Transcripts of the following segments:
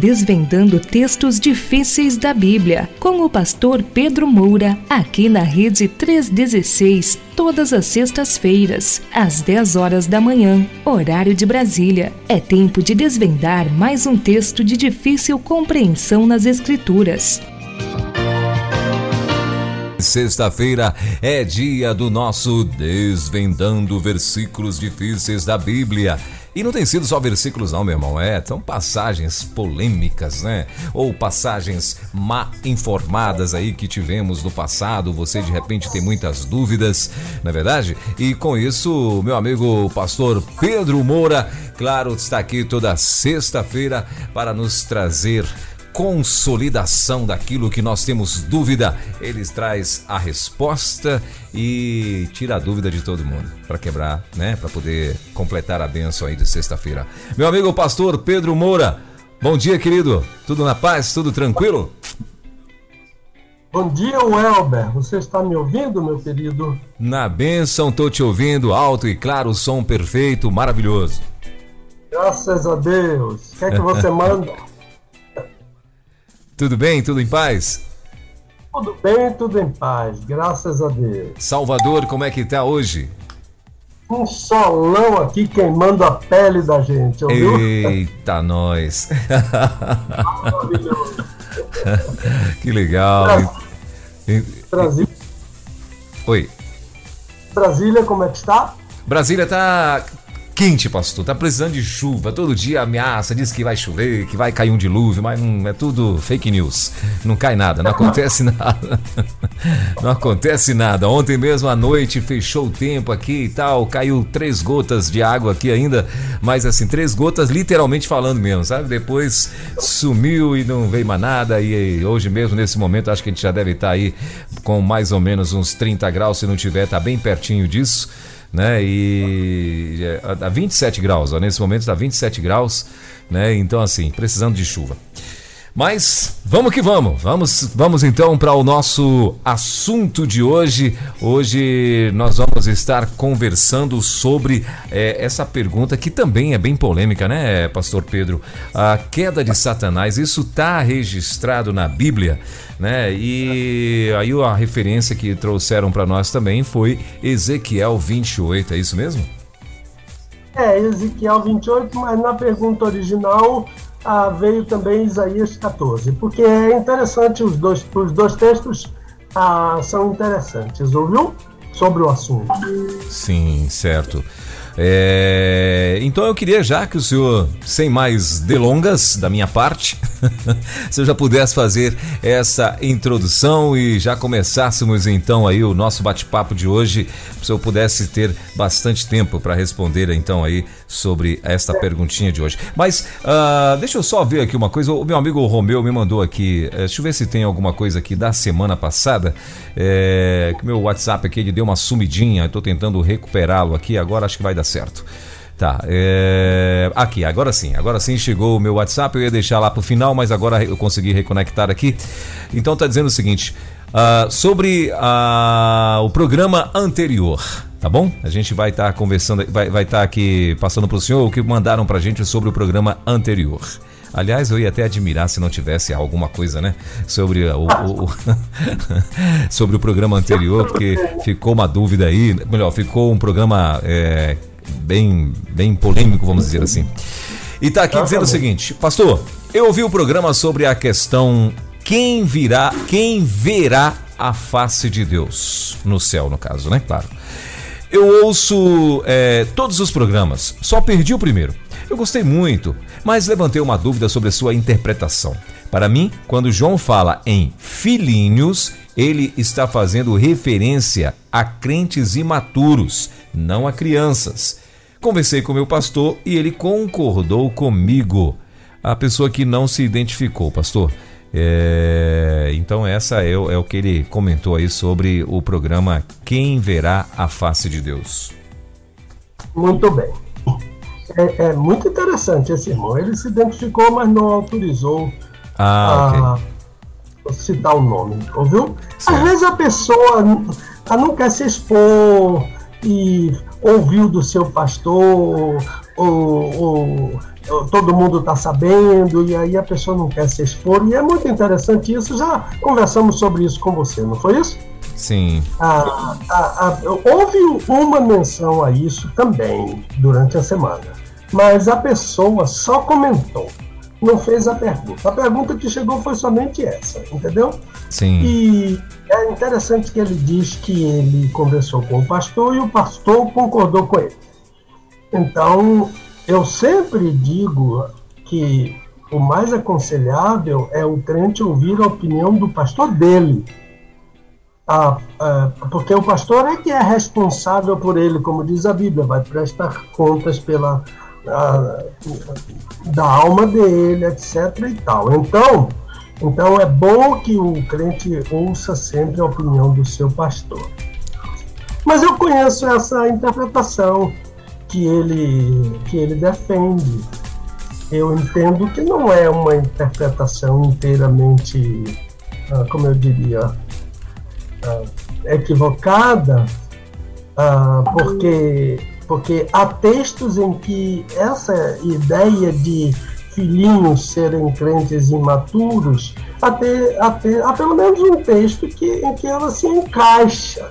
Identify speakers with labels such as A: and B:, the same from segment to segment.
A: desvendando textos difíceis da Bíblia, com o pastor Pedro Moura, aqui na Rede 316, todas as sextas-feiras, às 10 horas da manhã, horário de Brasília. É tempo de desvendar mais um texto de difícil compreensão nas Escrituras.
B: Sexta-feira é dia do nosso Desvendando Versículos Difíceis da Bíblia. E não tem sido só versículos, não, meu irmão. É, são passagens polêmicas, né? Ou passagens má informadas aí que tivemos no passado. Você de repente tem muitas dúvidas, não é verdade? E com isso, meu amigo pastor Pedro Moura, claro, está aqui toda sexta-feira para nos trazer consolidação daquilo que nós temos dúvida. Ele traz a resposta e tira a dúvida de todo mundo para quebrar, né? Para poder completar a bênção aí de sexta-feira. Meu amigo pastor Pedro Moura, bom dia, querido. Tudo na paz? Tudo tranquilo?
C: Bom dia, Welber. Você está me ouvindo, meu querido?
B: Na bênção, tô te ouvindo, alto e claro, som perfeito, maravilhoso.
C: Graças a Deus. O que é que você manda?
B: Tudo bem? Tudo em paz?
C: Tudo bem, tudo em paz, graças a Deus.
B: Salvador, como é que tá hoje?
C: Um solão aqui queimando a pele da gente, ouviu?
B: Eita, nós! que legal!
C: Brasília.
B: Oi.
C: Brasília, como é que está?
B: Brasília tá quente, pastor. Tá precisando de chuva. Todo dia ameaça, diz que vai chover, que vai cair um dilúvio, mas não, é tudo fake news. Não cai nada, não acontece nada. Não acontece nada. Ontem mesmo à noite fechou o tempo aqui e tal, caiu três gotas de água aqui ainda, mas assim, três gotas literalmente falando mesmo, sabe? Depois sumiu e não veio mais nada. E hoje mesmo, nesse momento, acho que a gente já deve estar aí com mais ou menos uns 30 graus, se não tiver, tá bem pertinho disso né? E a 27 graus, ó, nesse momento está 27 graus, né? Então assim, precisando de chuva. Mas vamos que vamos. Vamos, vamos então para o nosso assunto de hoje. Hoje nós vamos estar conversando sobre é, essa pergunta que também é bem polêmica, né, Pastor Pedro? A queda de Satanás. Isso está registrado na Bíblia, né? E aí a referência que trouxeram para nós também foi Ezequiel 28. É isso mesmo?
C: É, Ezequiel 28, mas na pergunta original ah, veio também Isaías 14, porque é interessante, os dois, os dois textos ah, são interessantes, ouviu? Sobre o assunto.
B: Sim, certo. É, então eu queria já que o senhor, sem mais delongas da minha parte, se já pudesse fazer essa introdução e já começássemos então aí o nosso bate-papo de hoje, se eu pudesse ter bastante tempo para responder então aí sobre esta perguntinha de hoje. Mas uh, deixa eu só ver aqui uma coisa, o meu amigo Romeu me mandou aqui, é, deixa eu ver se tem alguma coisa aqui da semana passada, é, que meu WhatsApp aqui ele deu uma sumidinha, estou tentando recuperá-lo aqui, agora acho que vai dar certo. Tá, é... aqui, agora sim, agora sim chegou o meu WhatsApp, eu ia deixar lá pro final, mas agora eu consegui reconectar aqui. Então tá dizendo o seguinte, uh, sobre uh, o programa anterior, tá bom? A gente vai estar tá conversando, vai estar tá aqui passando pro senhor o que mandaram pra gente sobre o programa anterior. Aliás, eu ia até admirar se não tivesse alguma coisa, né? Sobre o, o, o sobre o programa anterior, porque ficou uma dúvida aí. Melhor, ficou um programa é, bem, bem polêmico, vamos dizer assim. E tá aqui dizendo tá o seguinte, pastor, eu ouvi o programa sobre a questão quem virá, quem verá a face de Deus no céu, no caso, né? Claro. Eu ouço é, todos os programas, só perdi o primeiro. Eu gostei muito, mas levantei uma dúvida sobre a sua interpretação. Para mim, quando João fala em filhinhos, ele está fazendo referência a crentes imaturos, não a crianças. Conversei com meu pastor e ele concordou comigo. A pessoa que não se identificou, pastor. É, então essa é, é, o que ele comentou aí sobre o programa Quem Verá a Face de Deus.
C: Muito bem. É, é muito interessante esse irmão. Ele se identificou, mas não autorizou
B: ah,
C: a, citar o nome, ouviu? Às vezes a pessoa não quer se expor e ouviu do seu pastor ou, ou todo mundo está sabendo e aí a pessoa não quer se expor. E é muito interessante isso. Já conversamos sobre isso com você, não foi isso?
B: Sim.
C: Ah, ah, ah, houve uma menção a isso também durante a semana, mas a pessoa só comentou, não fez a pergunta. A pergunta que chegou foi somente essa, entendeu?
B: Sim.
C: E é interessante que ele diz que ele conversou com o pastor e o pastor concordou com ele. Então, eu sempre digo que o mais aconselhável é o crente ouvir a opinião do pastor dele. Ah, ah, porque o pastor é que é responsável por ele, como diz a Bíblia, vai prestar contas pela ah, da alma dele, etc. e tal. Então, então é bom que o crente ouça sempre a opinião do seu pastor. Mas eu conheço essa interpretação que ele, que ele defende. Eu entendo que não é uma interpretação inteiramente, ah, como eu diria, ah, equivocada, ah, porque, porque há textos em que essa ideia de filhinhos serem crentes imaturos, até, até, há pelo menos um texto que, em que ela se encaixa.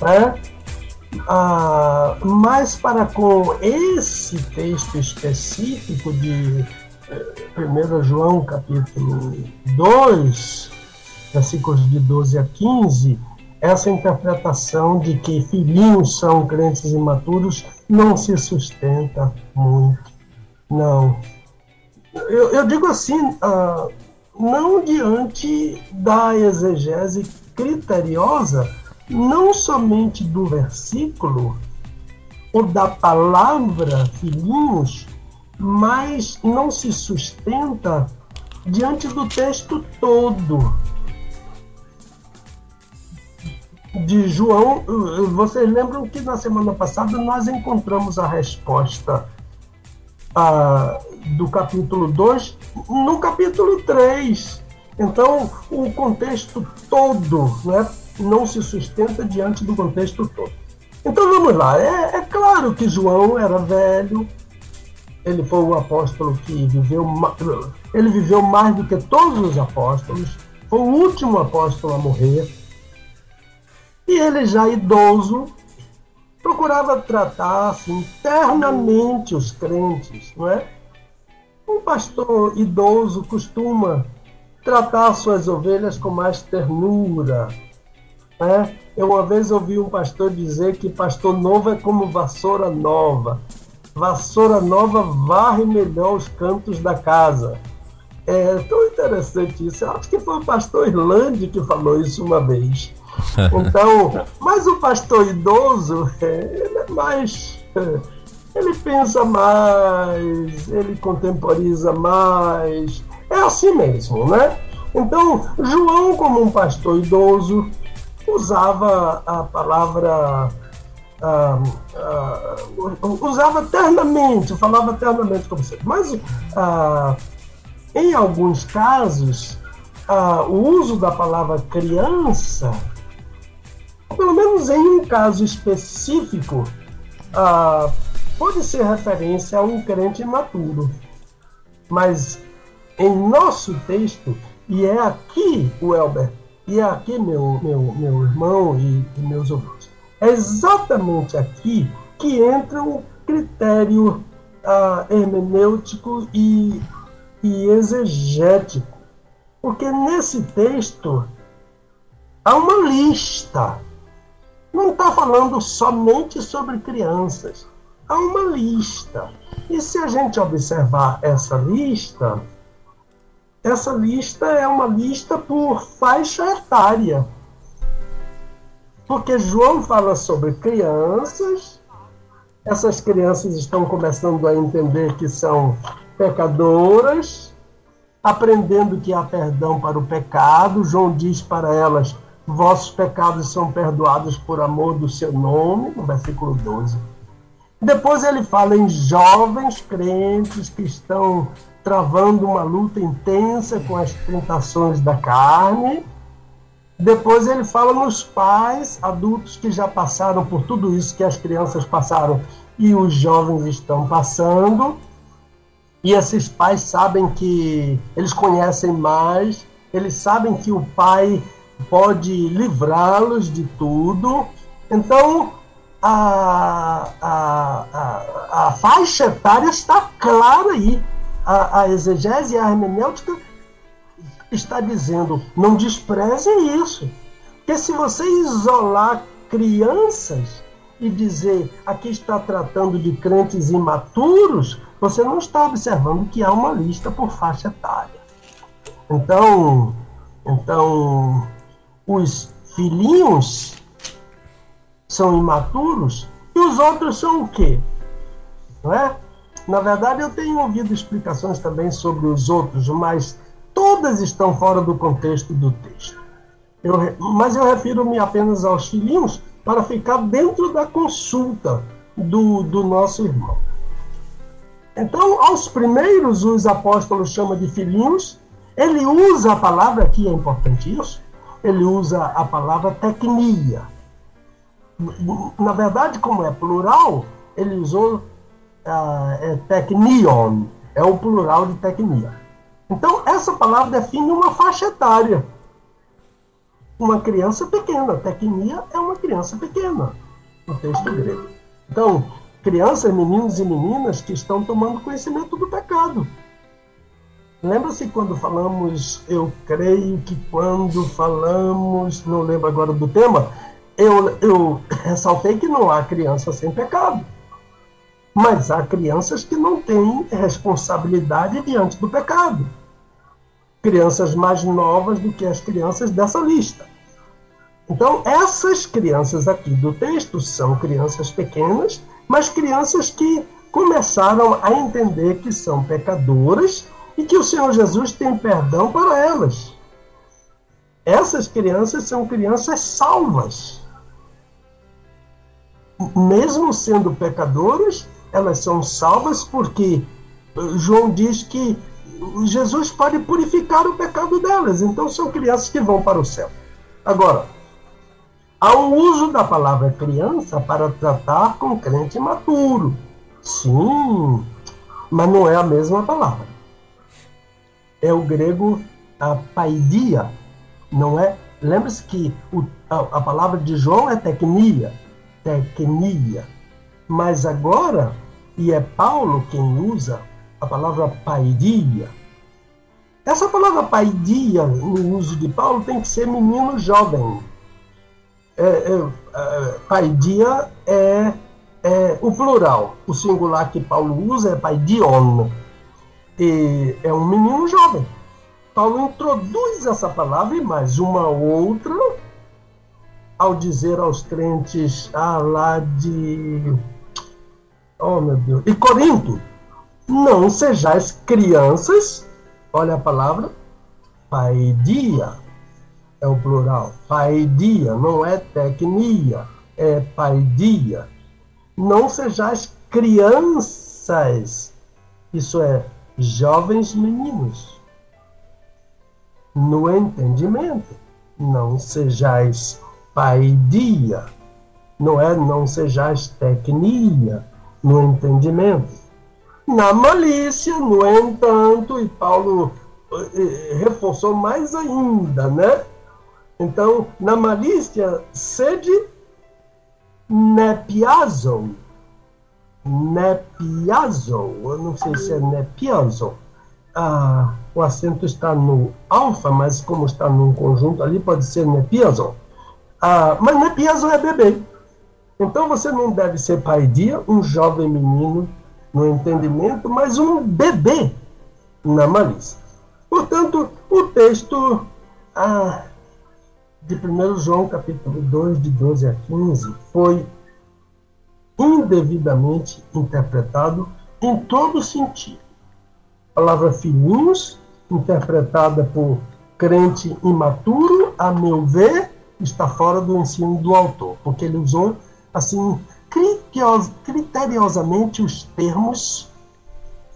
C: Né? Ah, mas para com esse texto específico de 1 eh, João capítulo 2, versículos de 12 a 15, essa interpretação de que filhinhos são crentes imaturos não se sustenta muito. Não. Eu, eu digo assim, ah, não diante da exegese criteriosa não somente do versículo ou da palavra filhinhos, mas não se sustenta diante do texto todo. De João, vocês lembram que na semana passada nós encontramos a resposta ah, do capítulo 2 no capítulo 3. Então, o contexto todo, né, não se sustenta diante do contexto todo. Então vamos lá. É, é claro que João era velho, ele foi um apóstolo que viveu, ele viveu mais do que todos os apóstolos, foi o último apóstolo a morrer. E ele já idoso procurava tratar assim, internamente os crentes, não é? Um pastor idoso costuma tratar suas ovelhas com mais ternura, né? Eu uma vez ouvi um pastor dizer que pastor novo é como vassoura nova. Vassoura nova varre melhor os cantos da casa. É tão interessante isso. Eu acho que foi o pastor Irlande que falou isso uma vez. Então, mas o pastor idoso, é, ele é mais. É, ele pensa mais, ele contemporiza mais. É assim mesmo, né? Então, João, como um pastor idoso, usava a palavra. Uh, uh, usava ternamente, falava ternamente com você. Mas, uh, em alguns casos, o uso da palavra criança, pelo menos em um caso específico, pode ser referência a um crente imaturo. Mas, em nosso texto, e é aqui, o Elber, e é aqui, meu, meu, meu irmão e, e meus ouvintes, é exatamente aqui que entra o critério ah, hermenêutico e, e exegético. Porque nesse texto há uma lista. Não está falando somente sobre crianças. Há uma lista. E se a gente observar essa lista, essa lista é uma lista por faixa etária. Porque João fala sobre crianças, essas crianças estão começando a entender que são pecadoras, aprendendo que há perdão para o pecado. João diz para elas: Vossos pecados são perdoados por amor do seu nome, no versículo 12. Depois ele fala em jovens crentes que estão travando uma luta intensa com as tentações da carne. Depois ele fala nos pais adultos que já passaram por tudo isso que as crianças passaram e os jovens estão passando. E esses pais sabem que eles conhecem mais, eles sabem que o pai pode livrá-los de tudo. Então, a, a, a, a, faixa etária está clara aí. A, a exegese e a hermenêutica está dizendo, não despreze isso. Porque se você isolar crianças e dizer aqui está tratando de crentes imaturos, você não está observando que há uma lista por faixa etária. Então, então os filhinhos são imaturos e os outros são o quê? Não é? Na verdade, eu tenho ouvido explicações também sobre os outros, mas todas estão fora do contexto do texto. Eu, mas eu refiro-me apenas aos filhinhos para ficar dentro da consulta do, do nosso irmão. Então, aos primeiros, os apóstolos chamam de filhinhos. Ele usa a palavra, aqui é importante isso, ele usa a palavra tecnia. Na verdade, como é plural, ele usou uh, é, é o plural de tecnia. Então, essa palavra define uma faixa etária. Uma criança pequena. Tecnia é uma criança pequena, no texto grego. Então, crianças, meninos e meninas que estão tomando conhecimento do pecado. Lembra-se quando falamos, eu creio que quando falamos, não lembro agora do tema, eu, eu ressaltei que não há criança sem pecado. Mas há crianças que não têm responsabilidade diante do pecado. Crianças mais novas do que as crianças dessa lista. Então, essas crianças aqui do texto são crianças pequenas, mas crianças que começaram a entender que são pecadoras e que o Senhor Jesus tem perdão para elas. Essas crianças são crianças salvas. Mesmo sendo pecadoras, elas são salvas porque João diz que Jesus pode purificar o pecado delas. Então são crianças que vão para o céu. Agora, há um uso da palavra criança para tratar com crente maturo. Sim, mas não é a mesma palavra é o grego a paidia, não é? Lembre-se que o, a, a, palavra de João é tecnia, tecnia. Mas agora, e é Paulo quem usa a palavra paidia. Essa palavra paidia, no uso de Paulo, tem que ser menino jovem. É, é, é, é, é o plural. O singular que Paulo usa é paidion e é um menino jovem. Paulo introduz essa palavra e mais uma outra ao dizer aos crentes ah, lá de. Oh, meu Deus! E Corinto, não sejais crianças, olha a palavra, paidia, é o plural, paidia, não é tecnia, é paidia. Não sejais crianças, isso é jovens meninos, no entendimento, não sejais paidia, não é não sejais tecnia, no entendimento. Na malícia, no entanto, e Paulo eh, reforçou mais ainda, né? Então, na malícia, sede nepiazon, Nepiazo, eu não sei se é Nepiazo. Ah, o acento está no alfa, mas como está num conjunto ali, pode ser Nepiazo. Ah, mas Nepiazo é bebê. Então você não deve ser pai dia, um jovem menino no entendimento, mas um bebê na malícia. Portanto, o texto ah, de 1 João, capítulo 2, de 12 a 15, foi indevidamente interpretado em todo sentido. A palavra filhinhos, interpretada por crente imaturo, a meu ver, está fora do ensino do autor, porque ele usou assim criteriosamente os termos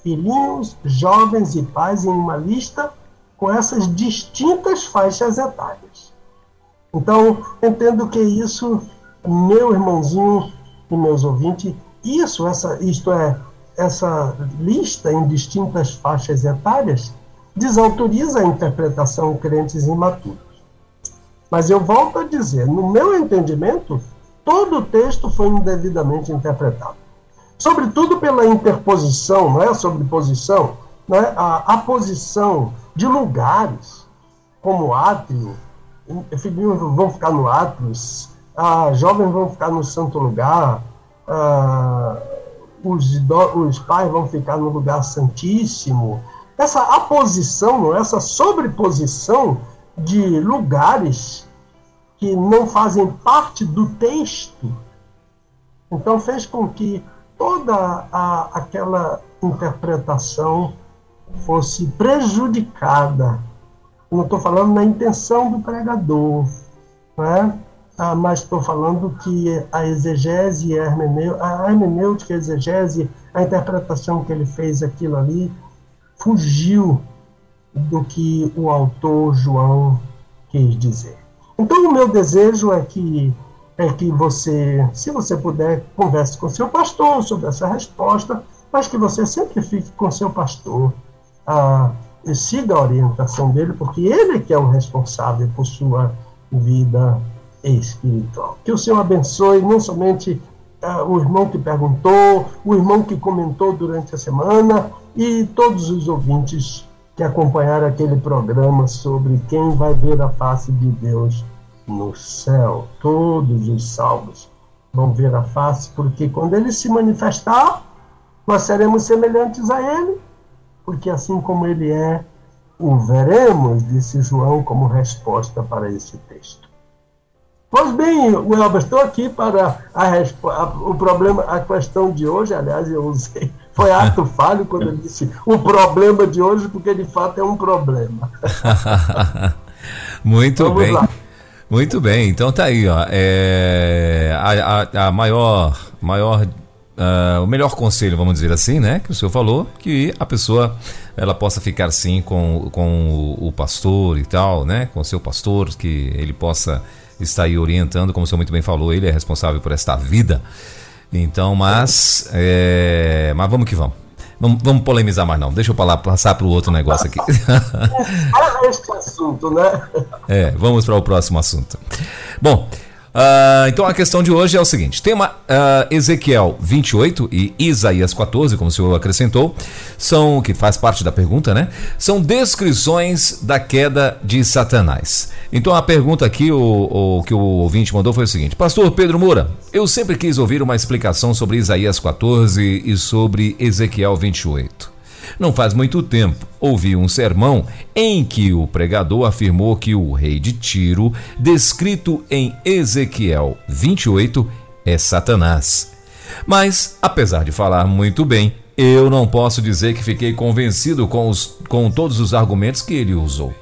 C: filhinhos, jovens e pais em uma lista com essas distintas faixas etárias. Então, entendo que isso, meu irmãozinho, e meus ouvintes, isso, essa, isto é, essa lista em distintas faixas etárias desautoriza a interpretação crentes imaturos. Mas eu volto a dizer, no meu entendimento, todo o texto foi indevidamente interpretado. Sobretudo pela interposição, não é sobreposição, não é? a, a posição de lugares, como átrio, filhinhos vão ficar no átrio, ah, jovens vão ficar no santo lugar, ah, os, os pais vão ficar no lugar santíssimo. Essa aposição, essa sobreposição de lugares que não fazem parte do texto, então fez com que toda a, aquela interpretação fosse prejudicada. Não estou falando na intenção do pregador, né? Ah, mas estou falando que a exegese, a, a hermenêutica, a exegese, a interpretação que ele fez aquilo ali, fugiu do que o autor João quis dizer. Então, o meu desejo é que é que você, se você puder, converse com seu pastor sobre essa resposta, mas que você sempre fique com seu pastor, ah, siga a orientação dele, porque ele que é o responsável por sua vida espiritual. Que o Senhor abençoe não somente uh, o irmão que perguntou, o irmão que comentou durante a semana e todos os ouvintes que acompanharam aquele programa sobre quem vai ver a face de Deus no céu. Todos os salvos vão ver a face, porque quando ele se manifestar, nós seremos semelhantes a ele, porque assim como ele é, o veremos, disse João como resposta para esse texto. Pois bem, Welber, estou aqui para a, a, o problema, a questão de hoje, aliás, eu usei, foi ato falho quando eu disse o problema de hoje, porque de fato é um problema.
B: Muito Vamos bem. Lá. Muito bem, então tá aí, ó. É, a, a, a maior, maior uh, o melhor conselho, vamos dizer assim, né? Que o senhor falou, que a pessoa ela possa ficar sim com, com o, o pastor e tal, né? Com o seu pastor, que ele possa está aí orientando, como o senhor muito bem falou, ele é responsável por esta vida. Então, mas, é, mas vamos que vamos. Vamos, vamos polemizar mais não. Deixa eu falar, passar para o outro negócio aqui.
C: É este assunto, né?
B: É, vamos para o próximo assunto. Bom, Uh, então a questão de hoje é o seguinte: tema uh, Ezequiel 28 e Isaías 14, como o senhor acrescentou, são que faz parte da pergunta, né? São descrições da queda de Satanás. Então a pergunta aqui, o, o que o ouvinte mandou foi o seguinte: Pastor Pedro Moura, eu sempre quis ouvir uma explicação sobre Isaías 14 e sobre Ezequiel 28. Não faz muito tempo, ouvi um sermão em que o pregador afirmou que o rei de Tiro, descrito em Ezequiel 28, é Satanás. Mas, apesar de falar muito bem, eu não posso dizer que fiquei convencido com, os, com todos os argumentos que ele usou.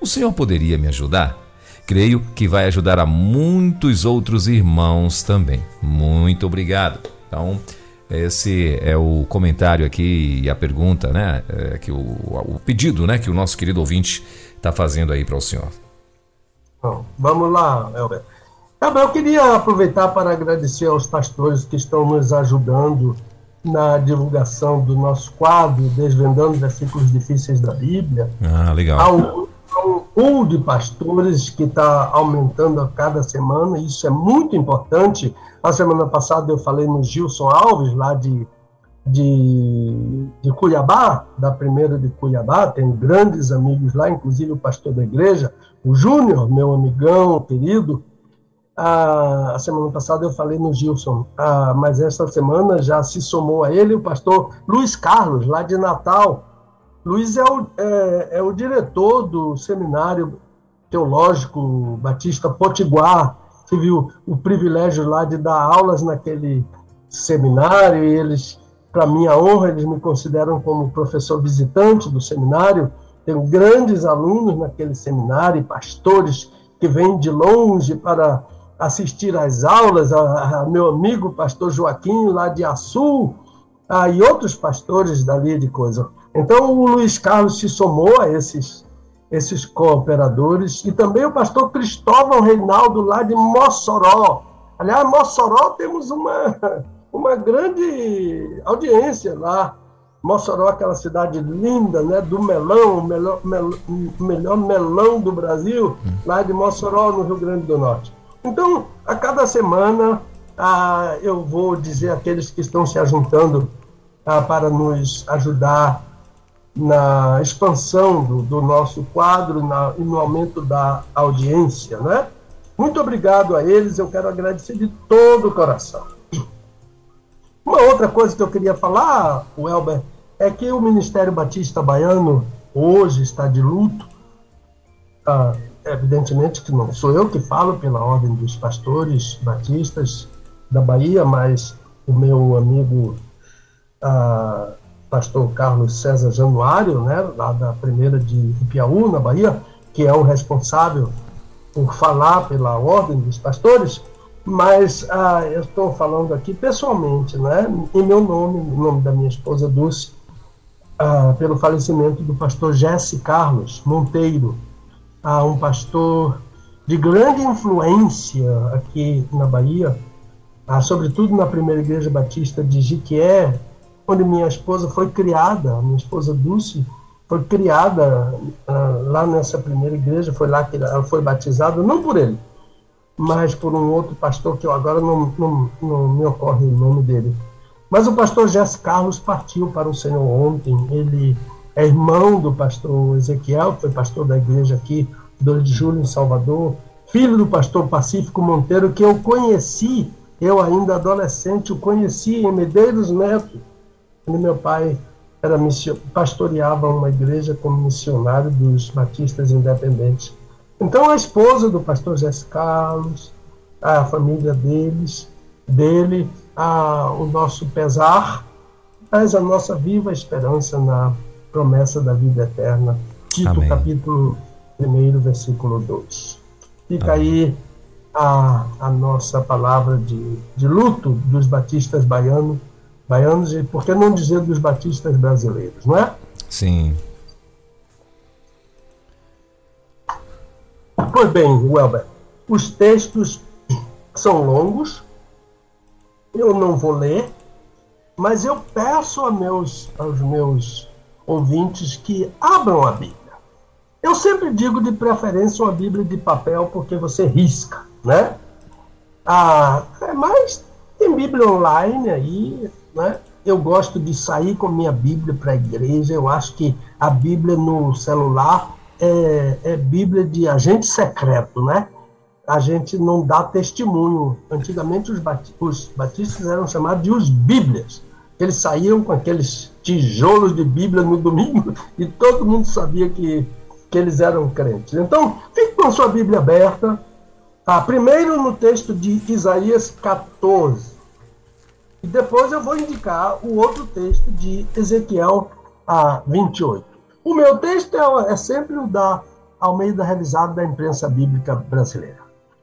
B: O senhor poderia me ajudar? Creio que vai ajudar a muitos outros irmãos também. Muito obrigado. Então, esse é o comentário aqui e a pergunta, né? É que o, o pedido, né, que o nosso querido ouvinte está fazendo aí para o senhor.
C: Bom, vamos lá, Elber. Elber, eu queria aproveitar para agradecer aos pastores que estão nos ajudando na divulgação do nosso quadro, Desvendando Versículos Difíceis da Bíblia.
B: Ah, legal.
C: Ao, um pool de pastores que está aumentando a cada semana, e isso é muito importante. A semana passada eu falei no Gilson Alves, lá de, de, de Cuiabá, da primeira de Cuiabá, tenho grandes amigos lá, inclusive o pastor da igreja, o Júnior, meu amigão querido. a semana passada eu falei no Gilson, mas esta semana já se somou a ele o pastor Luiz Carlos, lá de Natal, Luiz é o, é, é o diretor do Seminário Teológico Batista Potiguar. Tive o, o privilégio lá de dar aulas naquele seminário e eles, para minha honra, eles me consideram como professor visitante do seminário. Tenho grandes alunos naquele seminário, pastores que vêm de longe para assistir às aulas, a, a meu amigo pastor Joaquim, lá de Açu, a, e outros pastores dali de coisa. Então, o Luiz Carlos se somou a esses, esses cooperadores e também o pastor Cristóvão Reinaldo, lá de Mossoró. Aliás, Mossoró temos uma, uma grande audiência lá. Mossoró, aquela cidade linda, né, do melão, o melhor, mel, melhor melão do Brasil, lá de Mossoró, no Rio Grande do Norte. Então, a cada semana, ah, eu vou dizer àqueles que estão se ajuntando ah, para nos ajudar na expansão do, do nosso quadro na, e no aumento da audiência, né? Muito obrigado a eles, eu quero agradecer de todo o coração. Uma outra coisa que eu queria falar, Welber, é que o Ministério Batista Baiano hoje está de luto. Ah, evidentemente que não sou eu que falo pela ordem dos pastores batistas da Bahia, mas o meu amigo ah, pastor Carlos César Januário, né, lá da primeira de Ipiaú, na Bahia, que é o responsável por falar pela ordem dos pastores, mas ah, eu estou falando aqui pessoalmente, né, em meu nome, em nome da minha esposa Dulce, ah, pelo falecimento do pastor Jesse Carlos Monteiro, ah, um pastor de grande influência aqui na Bahia, ah, sobretudo na primeira igreja batista de Jiquié, onde minha esposa foi criada, minha esposa Dulce, foi criada uh, lá nessa primeira igreja, foi lá que ela foi batizada, não por ele, mas por um outro pastor que eu agora não, não, não me ocorre o nome dele. Mas o pastor Jess Carlos partiu para o Senhor ontem, ele é irmão do pastor Ezequiel, foi pastor da igreja aqui, 2 de julho, em Salvador, filho do pastor Pacífico Monteiro, que eu conheci, eu ainda adolescente, o conheci em Medeiros Neto, quando meu pai era pastoreava uma igreja como missionário dos batistas independentes. Então a esposa do pastor José Carlos, a família deles, dele, a, o nosso pesar, mas a nossa viva esperança na promessa da vida eterna. Tito Amém. capítulo 1, versículo 2. Fica Amém. aí a, a nossa palavra de, de luto dos batistas baianos baianos e, por que não dizer, dos batistas brasileiros, não é?
B: Sim.
C: Pois bem, Welber, os textos são longos, eu não vou ler, mas eu peço a meus, aos meus ouvintes que abram a Bíblia. Eu sempre digo de preferência uma Bíblia de papel, porque você risca, né? Ah, é mas tem Bíblia online aí, né? Eu gosto de sair com minha Bíblia para a igreja. Eu acho que a Bíblia no celular é, é Bíblia de agente secreto, né? A gente não dá testemunho. Antigamente os, batistas eram chamados de os Bíblias. Eles saíam com aqueles tijolos de Bíblia no domingo e todo mundo sabia que, que eles eram crentes. Então, fique com a sua Bíblia aberta. Tá? Primeiro no texto de Isaías 14. E depois eu vou indicar o outro texto de Ezequiel a 28. O meu texto é, é sempre o da Almeida Revisado da Imprensa Bíblica Brasileira.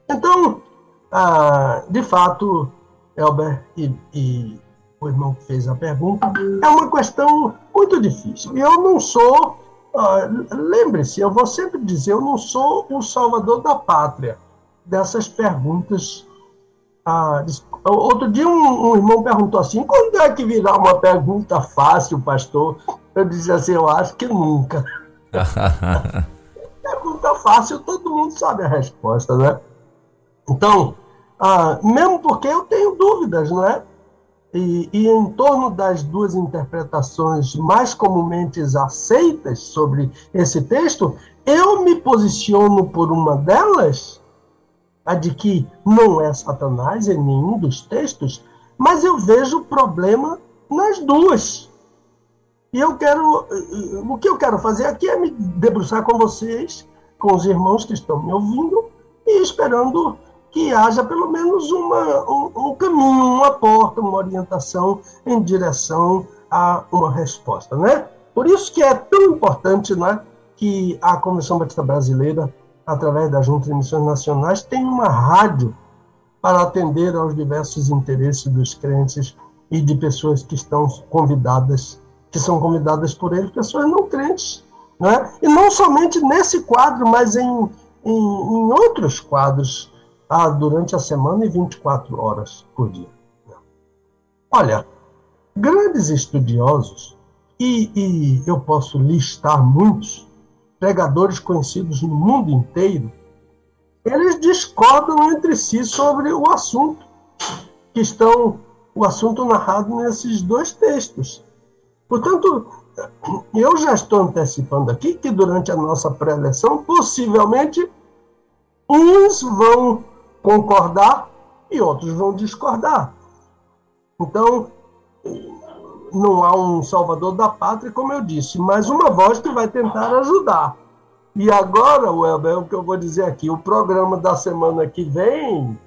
C: Então, ah, de fato, Elber e, e, o irmão que fez a pergunta, é uma questão muito difícil. E eu não sou, ah, lembre-se, eu vou sempre dizer, eu não sou o salvador da pátria dessas perguntas ah, outro dia um, um, irmão perguntou assim, quando é que virá uma pergunta fácil, pastor? Eu disse assim, eu acho que nunca. pergunta fácil, todo mundo sabe a resposta, né? Então, ah, mesmo porque eu tenho dúvidas, não é? E, e, em torno das duas interpretações mais comumente aceitas sobre esse texto, eu me posiciono por uma delas a de que não é Satanás em nenhum dos textos, mas eu vejo o problema nas duas. E eu quero, o que eu quero fazer aqui é me debruçar com vocês, com os irmãos que estão me ouvindo e esperando que haja pelo menos uma, um, um caminho, uma porta, uma orientação em direção a uma resposta, né? Por isso que é tão importante, né, que a Comissão Batista Brasileira através da Junta de Missões Nacionais, tem uma rádio para atender aos diversos interesses dos crentes e de pessoas que estão convidadas, que são convidadas por ele, pessoas não crentes. Né? E não somente nesse quadro, mas em, em, em outros quadros ah, durante a semana e 24 horas por dia. Olha, grandes estudiosos, e, e eu posso listar muitos, pregadores conhecidos no mundo inteiro, eles discordam entre si sobre o assunto que estão o assunto narrado nesses dois textos. Portanto, eu já estou antecipando aqui que durante a nossa pré-eleção, possivelmente, uns vão concordar e outros vão discordar. Então, não há um salvador da pátria, como eu disse, mas uma voz que vai tentar ajudar. E agora, Welber, o que eu vou dizer aqui, o programa da semana que vem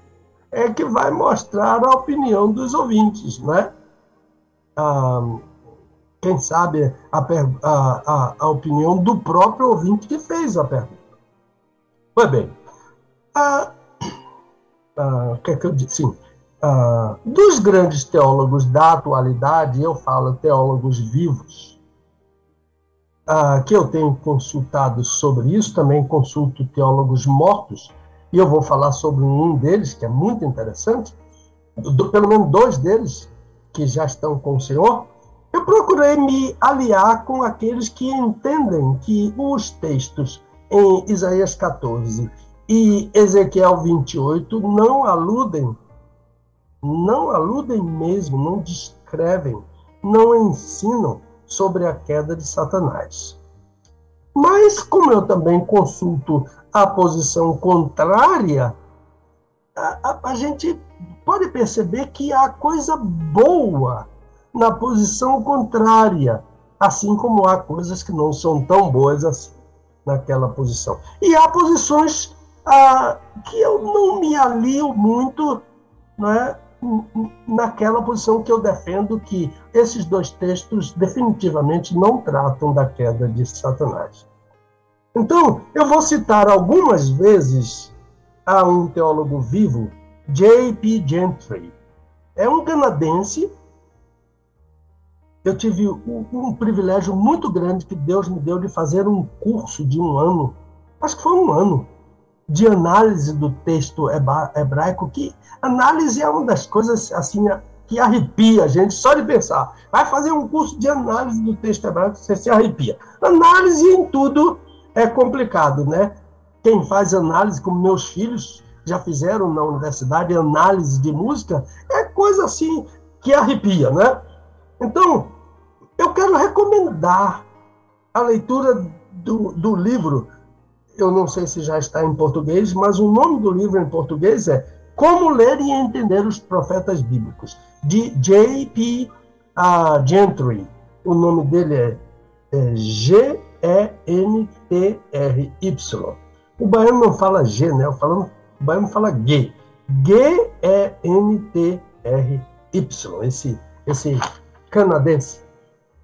C: é que vai mostrar a opinião dos ouvintes, né? Ah, quem sabe a, a, a, opinião do próprio ouvinte que fez a pergunta. Pois bem, ah, ah, o que é que eu disse? Sim, ah, dos grandes teólogos da atualidade, eu falo teólogos vivos, ah, que eu tenho consultado sobre isso, também consulto teólogos mortos, e eu vou falar sobre um deles, que é muito interessante, do, pelo menos dois deles, que já estão com o Senhor, eu procurei me aliar com aqueles que entendem que os textos em Isaías 14 e Ezequiel 28 não aludem não aludem mesmo, não descrevem, não ensinam sobre a queda de Satanás. Mas, como eu também consulto a posição contrária, a, a, a gente pode perceber que há coisa boa na posição contrária, assim como há coisas que não são tão boas assim naquela posição. E há posições ah, que eu não me alio muito, né, naquela posição que eu defendo que esses dois textos definitivamente não tratam da queda de Satanás. Então, eu vou citar algumas vezes a um teólogo vivo, J.P. Gentry. É um canadense. Eu tive um, um privilégio muito grande que Deus me deu de fazer um curso de um ano, acho que foi um ano, de análise do texto hebraico, que análise é uma das coisas assim que arrepia a gente só de pensar. Vai fazer um curso de análise do texto hebraico, você se arrepia. Análise em tudo é complicado, né? Quem faz análise, como meus filhos já fizeram na universidade, análise de música, é coisa assim que arrepia, né? Então, eu quero recomendar a leitura do, do livro eu não sei se já está em português, mas o nome do livro em português é Como Ler e Entender os Profetas Bíblicos, de J.P. Uh, Gentry. O nome dele é, é G-E-N-T-R-Y. O baiano não fala G, né? Falando, o baiano fala G. G-E-N-T-R-Y. Esse, esse canadense.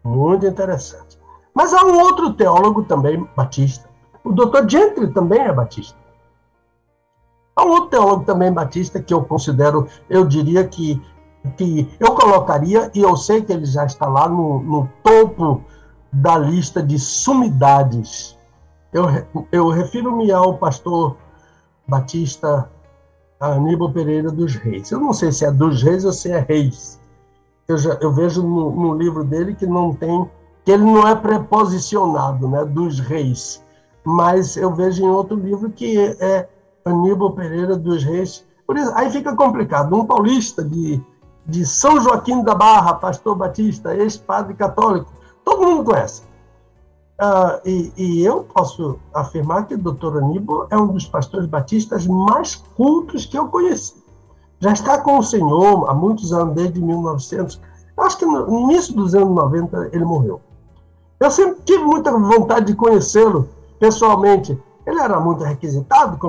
C: Muito interessante. Mas há um outro teólogo também, batista, o doutor Gentry também é batista. Há um outro teólogo também batista que eu considero, eu diria que, que eu colocaria, e eu sei que ele já está lá no, no topo da lista de sumidades. Eu, eu refiro-me ao pastor batista Aníbal Pereira dos Reis. Eu não sei se é dos Reis ou se é Reis. Eu, já, eu vejo no, no livro dele que não tem, que ele não é preposicionado, né, dos Reis mas eu vejo em outro livro que é Aníbal Pereira dos Reis. Por isso, aí fica complicado. Um paulista de, de São Joaquim da Barra, pastor batista, ex-padre católico, todo mundo conhece. Uh, e, e, eu posso afirmar que o doutor Aníbal é um dos pastores batistas mais cultos que eu conheci. Já está com o Senhor há muitos anos, desde 1900. Acho que no início dos anos 90 ele morreu. Eu sempre tive muita vontade de conhecê-lo, pessoalmente. Ele era muito requisitado,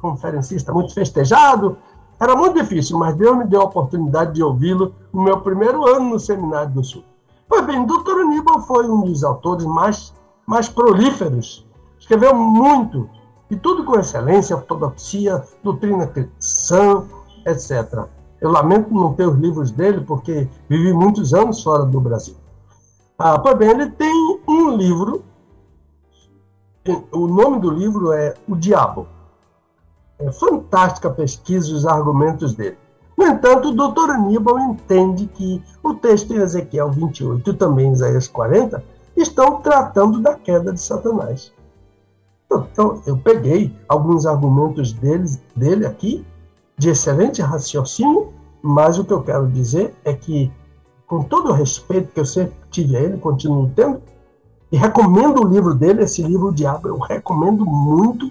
C: conferencista muito festejado, era muito difícil, mas Deus me deu a oportunidade de ouvi-lo no meu primeiro ano no Seminário do Sul. Pois bem, Dr. Aníbal foi um dos autores mais, mais prolíferos, escreveu muito, e tudo com excelência, ortodoxia, doutrina cristã, etc. Eu lamento não ter os livros dele, porque vivi muitos anos fora do Brasil. Ah, pois bem, ele tem um livro o nome do livro é O Diabo. É fantástica pesquisa e os argumentos dele. No entanto, o doutor Aníbal entende que o texto em Ezequiel 28 e também em Isaías 40 estão tratando da queda de Satanás. Então, eu peguei alguns argumentos dele aqui, de excelente raciocínio, mas o que eu quero dizer é que, com todo o respeito que eu sempre tive a ele, continuo tendo, e recomendo o livro dele, esse livro O Diabo, eu recomendo muito.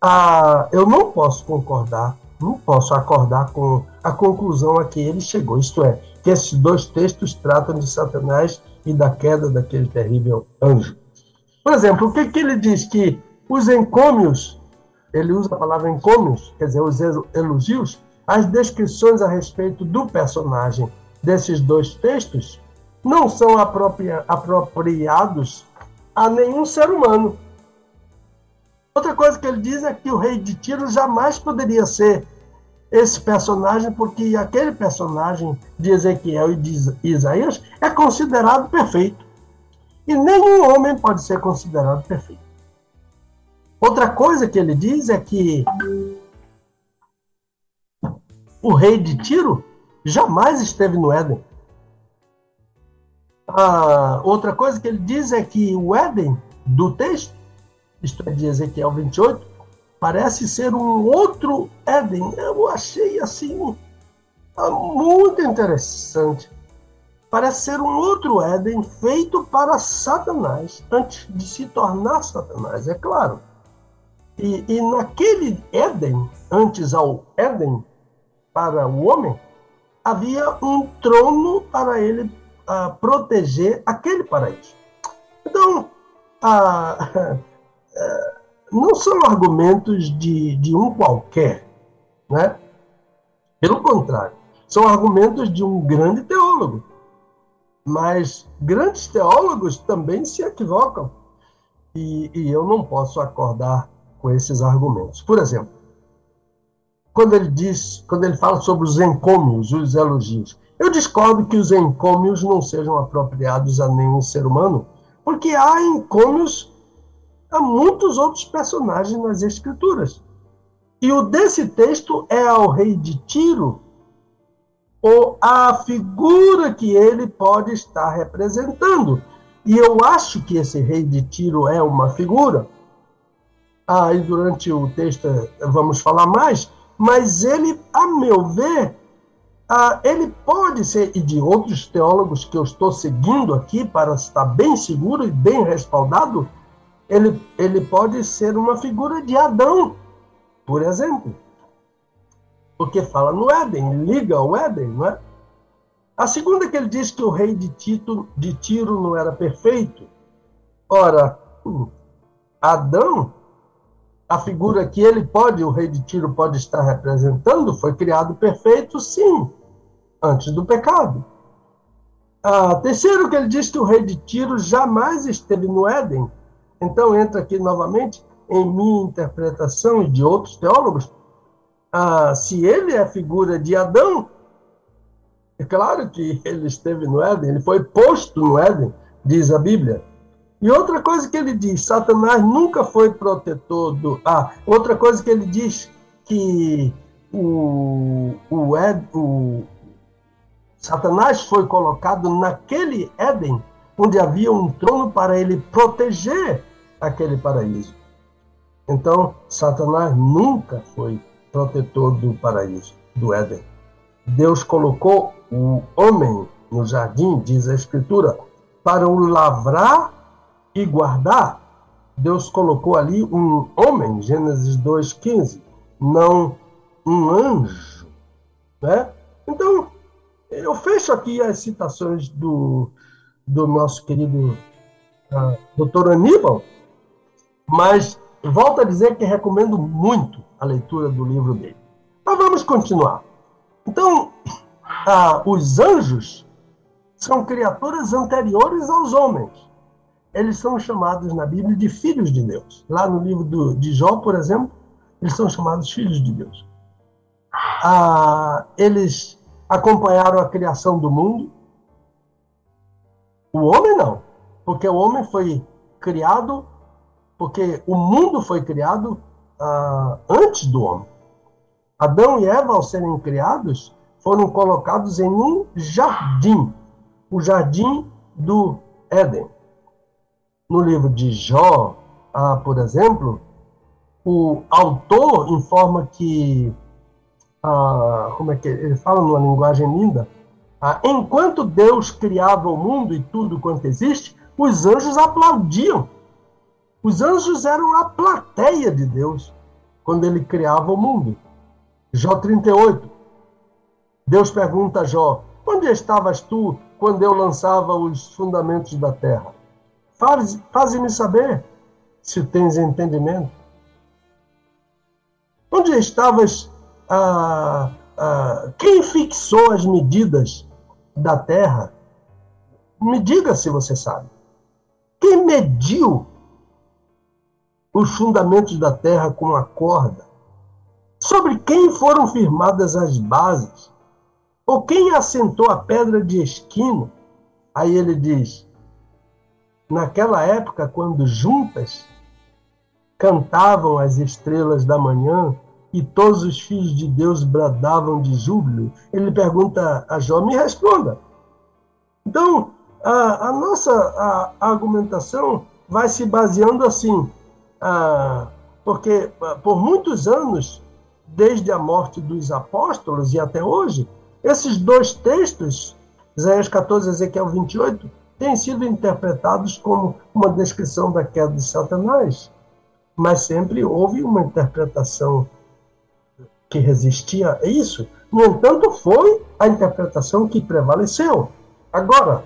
C: Ah, eu não posso concordar, não posso acordar com a conclusão a que ele chegou, isto é, que esses dois textos tratam de Satanás e da queda daquele terrível anjo. Por exemplo, o que, que ele diz? Que os encômios, ele usa a palavra encômios, quer dizer, os elogios, as descrições a respeito do personagem desses dois textos não são apropria apropriados a nenhum ser humano. Outra coisa que ele diz é que o rei de Tiro jamais poderia ser esse personagem, porque aquele personagem de Ezequiel e de Isaías é considerado perfeito. E nenhum homem pode ser considerado perfeito. Outra coisa que ele diz é que o rei de Tiro jamais esteve no Éden. Ah, outra coisa que ele diz é que o Éden do texto, isto é de Ezequiel 28, parece ser um outro Éden. Eu achei assim muito interessante. Parece ser um outro Éden feito para Satanás, antes de se tornar Satanás, é claro. E, e naquele Éden, antes ao Éden para o homem, havia um trono para ele uh, proteger aquele paraíso. Então, uh, uh, não são argumentos de, de um qualquer, né? Pelo contrário, são argumentos de um grande teólogo. Mas grandes teólogos também se equivocam. E, e eu não posso acordar com esses argumentos. Por exemplo, quando ele diz, quando ele fala sobre os encômios, os elogios, eu discordo que os encômios não sejam apropriados a nenhum ser humano, porque há encômios a muitos outros personagens nas Escrituras. E o desse texto é ao rei de Tiro, ou a figura que ele pode estar representando. E eu acho que esse rei de Tiro é uma figura. Aí ah, durante o texto vamos falar mais, mas ele, a meu ver, ah, ele pode ser, e de outros teólogos que eu estou seguindo aqui para estar bem seguro e bem respaldado, ele, ele pode ser uma figura de Adão, por exemplo. Porque fala no Éden, liga ao Éden, não é? A segunda que ele diz que o rei de, Tito, de Tiro não era perfeito. Ora, hum, Adão, a figura que ele pode, o rei de Tiro pode estar representando, foi criado perfeito, sim, antes do pecado. Ah, terceiro que ele diz que o rei de Tiro jamais esteve no Éden, então, entra aqui novamente, em minha interpretação e de outros teólogos, ah, se ele é figura de Adão, é claro que ele esteve no Éden, ele foi posto no Éden, diz a Bíblia. E outra coisa que ele diz, Satanás nunca foi protetor do. Ah, outra coisa que ele diz que o, o, Ed, o Satanás foi colocado naquele Éden onde havia um trono para ele proteger aquele paraíso. Então, Satanás nunca foi protetor do paraíso, do Éden. Deus colocou o homem no jardim, diz a Escritura, para o lavrar e guardar. Deus colocou ali um homem, Gênesis 2,15, não um anjo. Né? Então, eu fecho aqui as citações do, do nosso querido uh, doutor Aníbal, mas volto a dizer que recomendo muito a leitura do livro dele. Mas vamos continuar. Então, ah, os anjos são criaturas anteriores aos homens. Eles são chamados na Bíblia de filhos de Deus. Lá no livro do, de Jó, por exemplo, eles são chamados filhos de Deus. Ah, eles acompanharam a criação do mundo, o homem não, porque o homem foi criado, porque o mundo foi criado uh, antes do homem. Adão e Eva, ao serem criados, foram colocados em um jardim, o jardim do Éden. No livro de Jó, ah, por exemplo, o autor informa que, ah, como é que ele fala numa linguagem linda, ah, enquanto Deus criava o mundo e tudo quanto existe, os anjos aplaudiam. Os anjos eram a plateia de Deus quando ele criava o mundo. Jó 38. Deus pergunta a Jó: Onde estavas tu quando eu lançava os fundamentos da terra? Faze-me saber se tens entendimento. Onde estavas? Ah, ah, quem fixou as medidas da terra? Me diga se você sabe. Quem mediu os fundamentos da terra com a corda? Sobre quem foram firmadas as bases? Ou quem assentou a pedra de esquina? Aí ele diz: naquela época, quando juntas cantavam as estrelas da manhã e todos os filhos de Deus bradavam de júbilo, ele pergunta a Jó: me responda. Então, a, a nossa a, a argumentação vai se baseando assim, porque por muitos anos, desde a morte dos apóstolos e até hoje, esses dois textos, Isaías 14 e Ezequiel 28, têm sido interpretados como uma descrição da queda de Satanás, mas sempre houve uma interpretação que resistia a isso. No entanto, foi a interpretação que prevaleceu. Agora,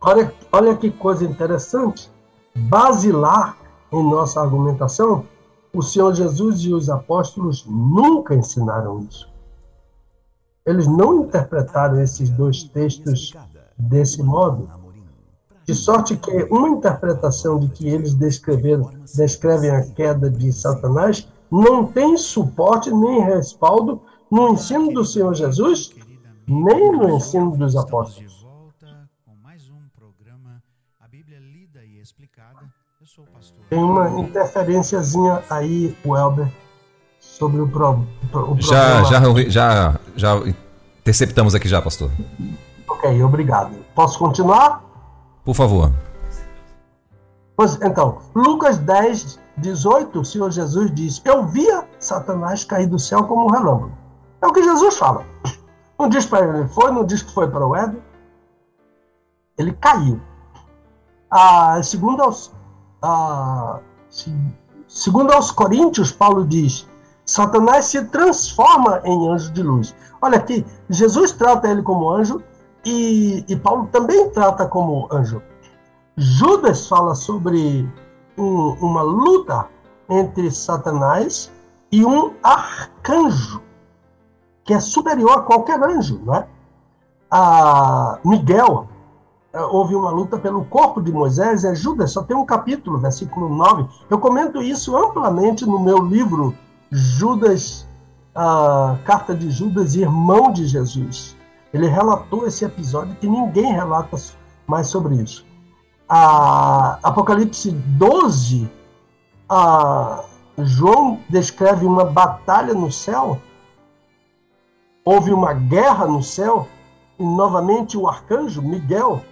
C: olha, olha que coisa interessante. Basilar em nossa argumentação, o Senhor Jesus e os apóstolos nunca ensinaram isso. Eles não interpretaram esses dois textos desse modo. De sorte que uma interpretação de que eles descreveram, descrevem a queda de Satanás não tem suporte nem respaldo no ensino do Senhor Jesus, nem no ensino dos apóstolos. Tem uma interferênciazinha aí, Welber, sobre o, pro, o
B: já, já, já, já interceptamos aqui já, pastor.
C: Ok, obrigado. Posso continuar?
B: Por favor.
C: Pois, então, Lucas 10, 18, o Senhor Jesus diz: Eu via Satanás cair do céu como um relâmpago. É o que Jesus fala. Não diz para ele foi, não diz que foi para o Éden. Ele caiu. Ah, segundo, aos, ah, segundo aos Coríntios, Paulo diz: Satanás se transforma em anjo de luz. Olha aqui, Jesus trata ele como anjo e, e Paulo também trata como anjo. Judas fala sobre um, uma luta entre Satanás e um arcanjo, que é superior a qualquer anjo, não é? A Miguel, é, houve uma luta pelo corpo de Moisés, é Judas, só tem um capítulo, versículo 9. Eu comento isso amplamente no meu livro Judas, a carta de Judas, irmão de Jesus. Ele relatou esse episódio que ninguém relata mais sobre isso. A Apocalipse 12, a João descreve uma batalha no céu. Houve uma guerra no céu e novamente o arcanjo Miguel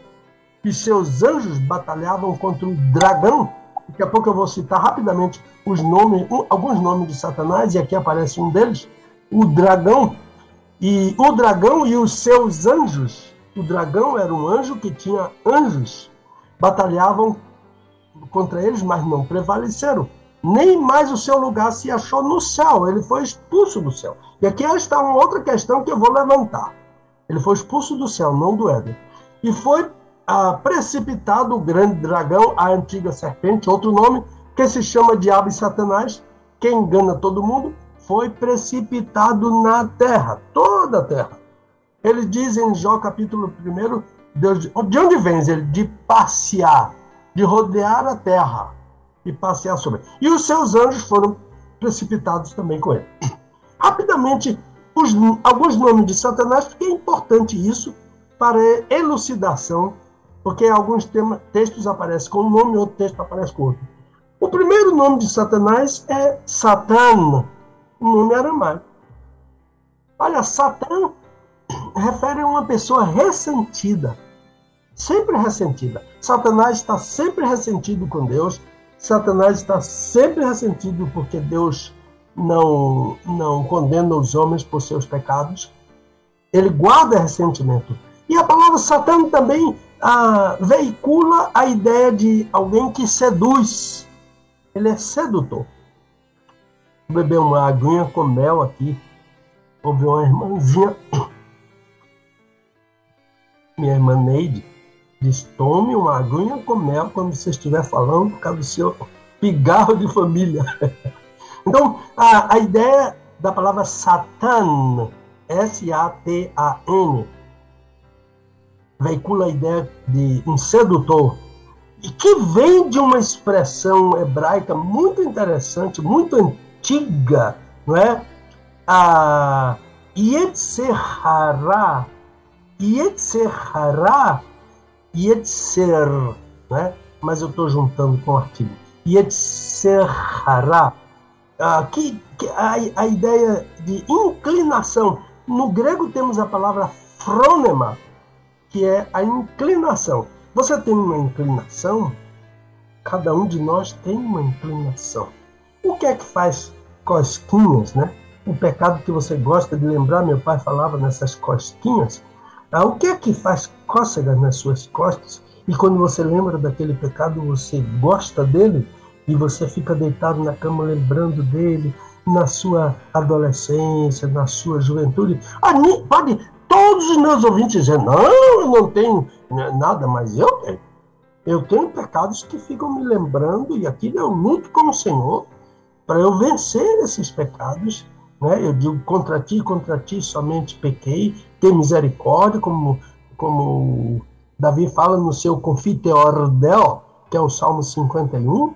C: e seus anjos batalhavam contra o dragão Daqui a pouco eu vou citar rapidamente os nomes, alguns nomes de Satanás, e aqui aparece um deles, o dragão. E o dragão e os seus anjos. O dragão era um anjo que tinha anjos. Batalhavam contra eles, mas não prevaleceram. Nem mais o seu lugar se achou no céu, ele foi expulso do céu. E aqui está uma outra questão que eu vou levantar. Ele foi expulso do céu, não do Éden. E foi ah, precipitado o grande dragão, a antiga serpente, outro nome, que se chama Diabo e Satanás, que engana todo mundo, foi precipitado na terra, toda a terra. Ele diz em Jó capítulo 1, Deus, de onde vem ele? De passear, de rodear a terra e passear sobre. E os seus anjos foram precipitados também com ele. Rapidamente, os, alguns nomes de Satanás, porque é importante isso para elucidação porque alguns tema, textos aparecem com um nome outro texto aparece com outro. O primeiro nome de Satanás é Satan, nome aramaico. Olha, Satã refere a uma pessoa ressentida, sempre ressentida. Satanás está sempre ressentido com Deus, Satanás está sempre ressentido porque Deus não, não condena os homens por seus pecados. Ele guarda ressentimento. E a palavra Satã também ah, veicula a ideia de alguém que seduz. Ele é sedutor. Beber uma aguinha com mel aqui. Houve uma irmãzinha, minha irmã Neide, diz: tome uma aguinha com mel quando você estiver falando por causa do seu pigarro de família. então, a, a ideia da palavra Satan, S-A-T-A-N, veicula a ideia de um sedutor, e que vem de uma expressão hebraica muito interessante, muito antiga, não é? A Yetzerara, Yetzerara, Yetzer, né? mas eu estou juntando com o artigo. Yetzerara, ah, que, a, a ideia de inclinação. No grego temos a palavra fronema, que é a inclinação. Você tem uma inclinação? Cada um de nós tem uma inclinação. O que é que faz cosquinhas, né? O pecado que você gosta de lembrar, meu pai falava nessas cosquinhas. Ah, o que é que faz cócegas nas suas costas? E quando você lembra daquele pecado, você gosta dele e você fica deitado na cama lembrando dele na sua adolescência, na sua juventude. Ah, pode todos os meus ouvintes dizer, não, eu não tenho nada, mas eu tenho. Eu tenho pecados que ficam me lembrando, e aqui eu luto com o Senhor para eu vencer esses pecados. Né? Eu digo, contra ti, contra ti somente pequei, tem misericórdia, como, como Davi fala no seu Confiteordel, que é o Salmo 51,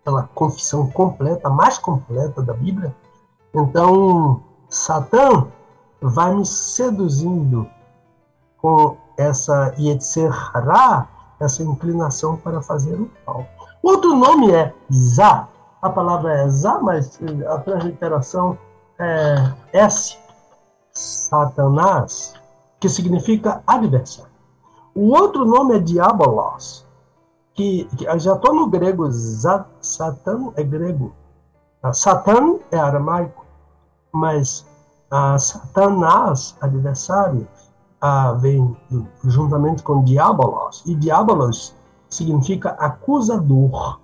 C: aquela confissão completa, mais completa da Bíblia. Então, Satã vai me seduzindo com essa Yetzirah, essa inclinação para fazer o mal. Outro nome é Zá. A palavra é Zá, mas a transliteração é S, Satanás, que significa adversário. O outro nome é Diabolos, que, que já estou no grego, Satan é grego. Satan é aramaico, mas a Satanás, adversário, a, vem juntamente com diabolos, e diabolos significa acusador.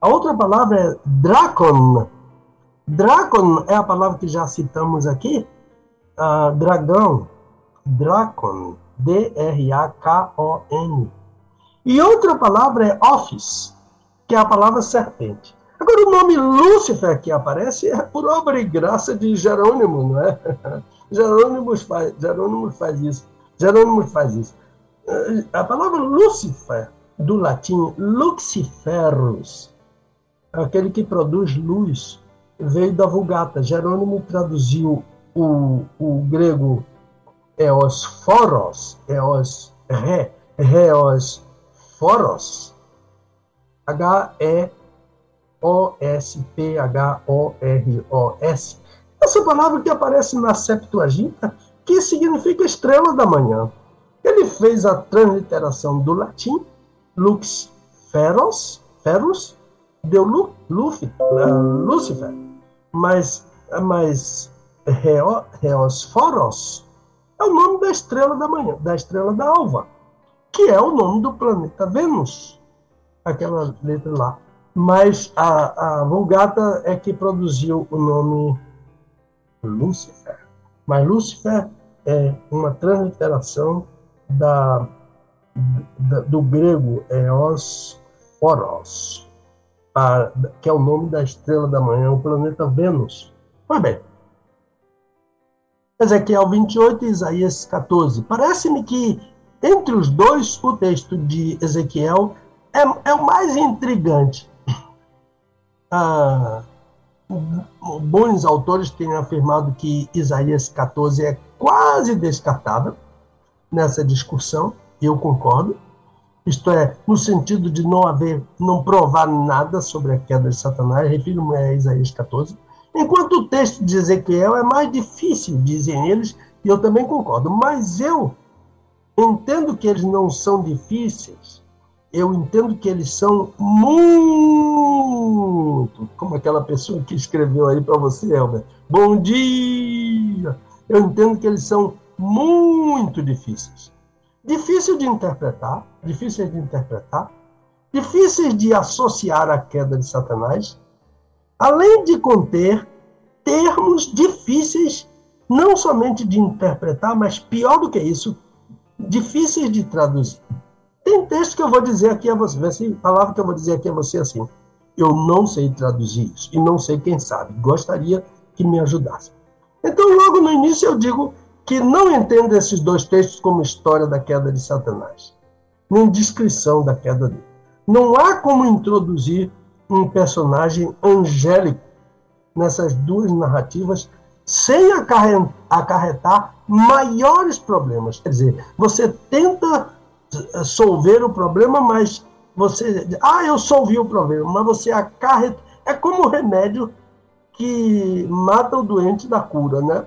C: A outra palavra é dracon. Dracon é a palavra que já citamos aqui, uh, dragão, dracon, D-R-A-K-O-N. E outra palavra é office, que é a palavra serpente. Agora, o nome Lúcifer que aparece é por obra e graça de Jerônimo, não é? Jerônimo faz, Jerônimo faz isso. Jerônimo faz isso. Eh, a palavra Lúcifer, do latim luciferus, aquele que produz luz, veio da Vulgata. Jerônimo traduziu o, o grego eos eos re, reos foros, H-E o-S-P-H-O-R-O-S. Essa palavra que aparece na Septuaginta, que significa estrela da manhã. Ele fez a transliteração do latim, lux feros, ferus, deu lu, luf, uh, Lúcifer. Mas, mas Reo, Reosforos é o nome da estrela da manhã, da estrela da alva, que é o nome do planeta Vênus. Aquela letra lá mas a, a Vulgata é que produziu o nome Lúcifer. Mas Lúcifer é uma transliteração da, da, do grego Eos Foros, a, que é o nome da estrela da manhã, o planeta Vênus. Pois bem, Ezequiel 28 e Isaías 14. Parece-me que entre os dois, o texto de Ezequiel é, é o mais intrigante ah, bons autores têm afirmado que Isaías 14 é quase descartável nessa discussão, eu concordo. Isto é, no sentido de não haver, não provar nada sobre a queda de Satanás, refiro-me a Isaías 14. Enquanto o texto de Ezequiel é mais difícil, dizem eles, e eu também concordo, mas eu entendo que eles não são difíceis, eu entendo que eles são muito. Como aquela pessoa que escreveu aí para você, Elber. Bom dia! Eu entendo que eles são muito difíceis. Difícil de interpretar, difíceis de interpretar, difíceis de associar à queda de Satanás, além de conter termos difíceis não somente de interpretar, mas pior do que isso, difíceis de traduzir. Tem texto que eu vou dizer aqui a você, palavra que eu vou dizer aqui a você assim. Eu não sei traduzir isso e não sei quem sabe. Gostaria que me ajudasse. Então, logo no início eu digo que não entendo esses dois textos como história da queda de Satanás, nem descrição da queda dele. Não há como introduzir um personagem angélico nessas duas narrativas sem acarretar maiores problemas. Quer dizer, você tenta eh, solver o problema, mas você. Ah, eu solvi o problema, mas você acarreta. É como o remédio que mata o doente da cura, né?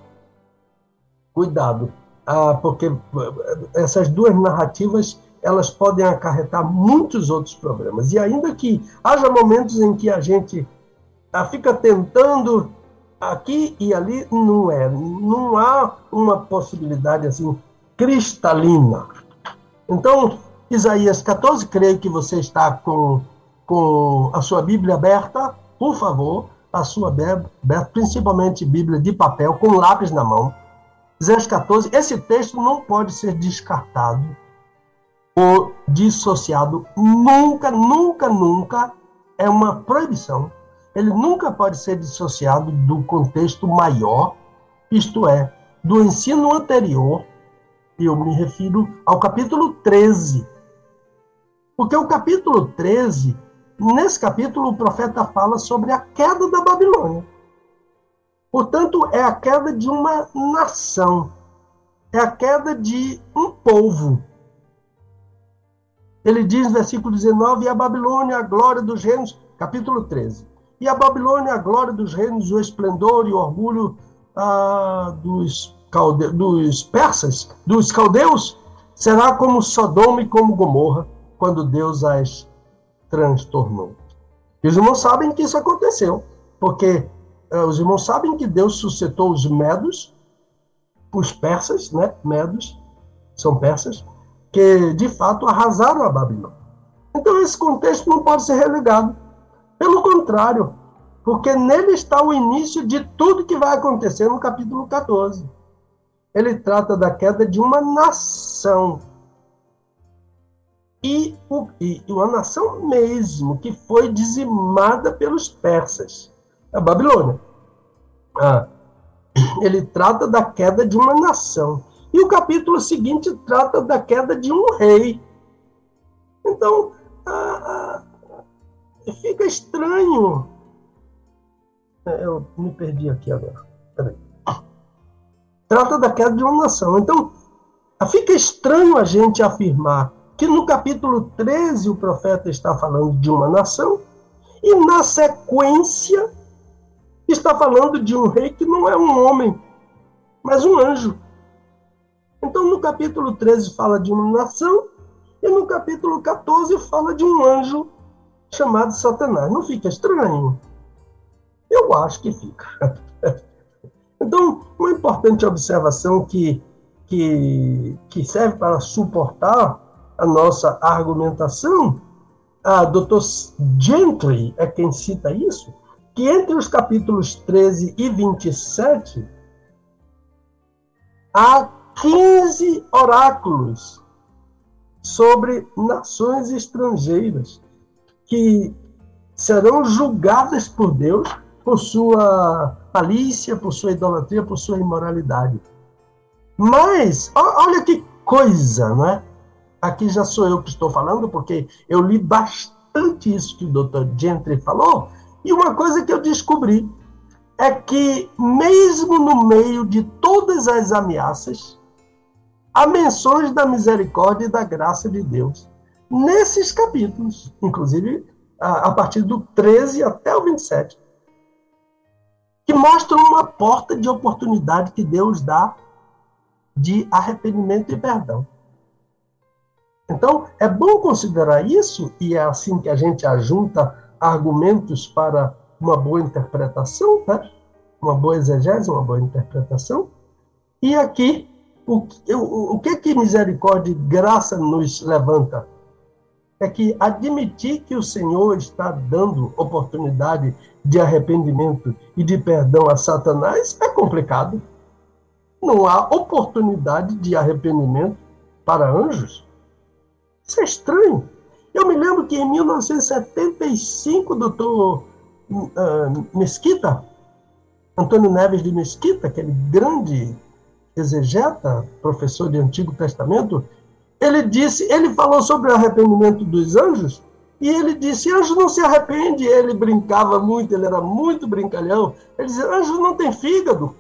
C: Cuidado, ah, porque eh, essas duas narrativas elas podem acarretar muitos outros problemas. E ainda que haja momentos em que a gente ah, fica tentando aqui e ali, não é. Não há uma possibilidade assim cristalina. Então, Isaías 14, creio que você está com, com a sua Bíblia aberta, por favor, a sua Bíblia, principalmente Bíblia de papel, com lápis na mão. Isaías 14, esse texto não pode ser descartado ou dissociado. Nunca, nunca, nunca é uma proibição. Ele nunca pode ser dissociado do contexto maior, isto é, do ensino anterior eu me refiro ao capítulo 13. Porque o capítulo 13, nesse capítulo, o profeta fala sobre a queda da Babilônia. Portanto, é a queda de uma nação, é a queda de um povo. Ele diz no versículo 19: E a Babilônia, a glória dos reinos, capítulo 13. E a Babilônia, a glória dos reinos, o esplendor e o orgulho ah, dos calde... dos persas, dos caldeus, será como Sodoma e como Gomorra, quando Deus as transtornou. E os irmãos sabem que isso aconteceu, porque os irmãos sabem que Deus suscitou os medos, os persas, né? Medos, são persas, que de fato arrasaram a Babilônia. Então esse contexto não pode ser relegado. Pelo contrário, porque nele está o início de tudo que vai acontecer no capítulo 14 ele trata da queda de uma nação. E, e uma nação mesmo, que foi dizimada pelos persas, a Babilônia. Ah, ele trata da queda de uma nação. E o capítulo seguinte trata da queda de um rei. Então, ah, fica estranho. É, eu me perdi aqui agora. Peraí trata da queda de uma nação. Então, fica estranho a gente afirmar que no capítulo 13 o profeta está falando de uma nação e na sequência está falando de um rei que não é um homem, mas um anjo. Então, no capítulo 13 fala de uma nação e no capítulo 14 fala de um anjo chamado Satanás. Não fica estranho? Eu acho que fica. Então, uma importante observação que, que, que serve para suportar a nossa argumentação, a Dr. Gentry é quem cita isso, que entre os capítulos 13 e 27 há 15 oráculos sobre nações estrangeiras que serão julgadas por Deus por sua malícia, por sua idolatria, por sua imoralidade. Mas, olha que coisa, não é? Aqui já sou eu que estou falando, porque eu li bastante isso que o Dr. Gentry falou, e uma coisa que eu descobri é que, mesmo no meio de todas as ameaças, há menções da misericórdia e da graça de Deus nesses capítulos, inclusive a partir do 13 até o 27. que mostram uma porta de oportunidade que Deus dá de arrependimento e perdão. Então, é bom considerar isso, e é assim que a gente ajunta argumentos para uma boa interpretação, né? uma boa exegese, uma boa interpretação. E aqui, o, o, o que que misericórdia e graça nos levanta? É que admitir que o Senhor está dando oportunidade de arrependimento e de perdão a Satanás é complicado. Não há oportunidade de arrependimento para anjos. Isso é estranho. Eu me lembro que em 1975, doutor uh, Mesquita, Antônio Neves de Mesquita, aquele grande exegeta, professor de Antigo Testamento, ele disse, ele falou sobre o arrependimento dos anjos, e ele disse, anjo não se arrepende, ele brincava muito, ele era muito brincalhão, ele dizia, anjo não tem fígado,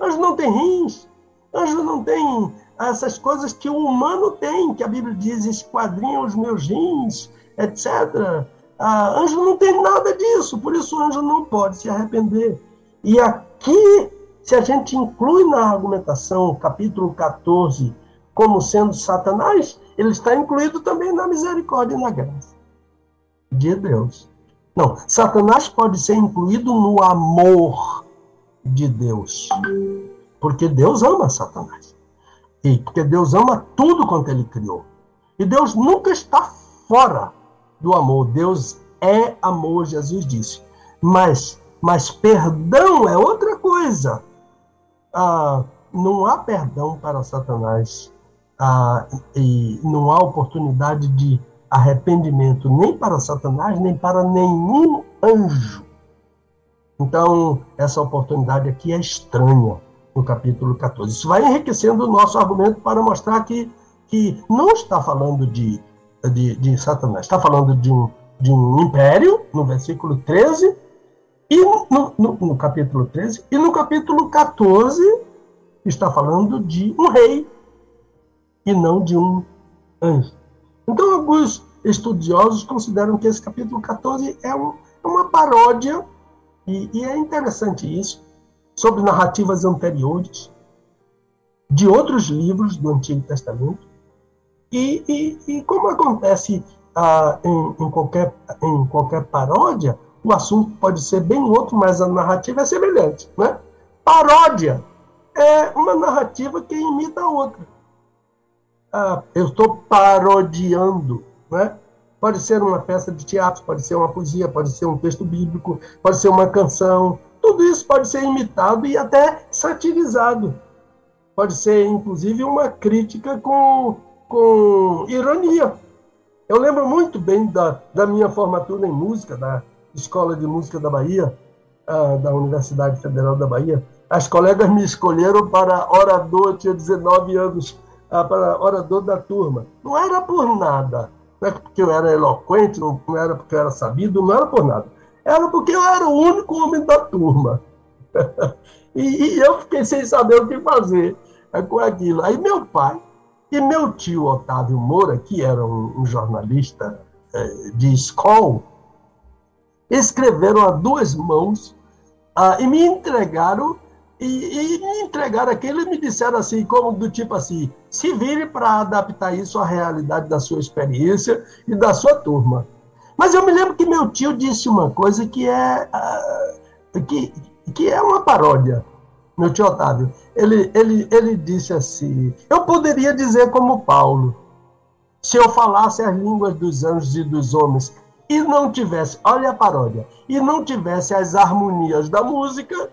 C: anjo não tem rins, anjo não tem essas coisas que o humano tem, que a Bíblia diz, esquadrinham os meus rins, etc. Ah, anjo não tem nada disso, por isso o anjo não pode se arrepender. E aqui, se a gente inclui na argumentação, capítulo 14, como sendo Satanás, ele está incluído também na misericórdia e na graça de Deus. Não, Satanás pode ser incluído no amor de Deus, porque Deus ama Satanás. E porque Deus ama tudo quanto ele criou. E Deus nunca está fora do amor. Deus é amor, Jesus disse. Mas, mas perdão é outra coisa. Ah, não há perdão para Satanás. Ah, e não há oportunidade de arrependimento nem para Satanás, nem para nenhum anjo. Então, essa oportunidade aqui é estranha no capítulo 14. Isso vai enriquecendo o nosso argumento para mostrar que, que não está falando de, de, de Satanás, está falando de um, de um império, no versículo 13, e no, no, no capítulo 13, e no capítulo 14 está falando de um rei e não de um anjo. Então, alguns estudiosos consideram que esse capítulo 14 é, um, é uma paródia, e, e é interessante isso, sobre narrativas anteriores de outros livros do Antigo Testamento. E, e, e como acontece ah, em, em, qualquer, em qualquer paródia, o assunto pode ser bem outro, mas a narrativa é semelhante. Né? Paródia é uma narrativa que imita a outra. Ah, eu estou parodiando. Né? Pode ser uma peça de teatro, pode ser uma poesia, pode ser um texto bíblico, pode ser uma canção, tudo isso pode ser imitado e até satirizado. Pode ser, inclusive, uma crítica com, com ironia. Eu lembro muito bem da, da minha formatura em música, da Escola de Música da Bahia, uh, da Universidade Federal da Bahia. As colegas me escolheram para orador, tinha 19 anos, uh, para orador da turma. Não era por nada, não é porque eu era eloquente, não era porque eu era sabido, não era por nada era porque eu era o único homem da turma. e, e, eu fiquei sem saber o que fazer com aquilo. Aí meu pai e meu tio Otávio Moura, que era um, um jornalista eh, de escola, escreveram a duas mãos ah, e me entregaram e, e, me entregaram aquilo e me disseram assim, como do tipo assim, se vire para adaptar isso à realidade da sua experiência e da sua turma. Mas eu me lembro que meu tio disse uma coisa que é, uh, que, que é uma paródia. Meu tio Otávio. Ele, ele, ele disse assim: Eu poderia dizer como Paulo, se eu falasse as línguas dos anjos e dos homens e não tivesse, olha a paródia, e não tivesse as harmonias da música,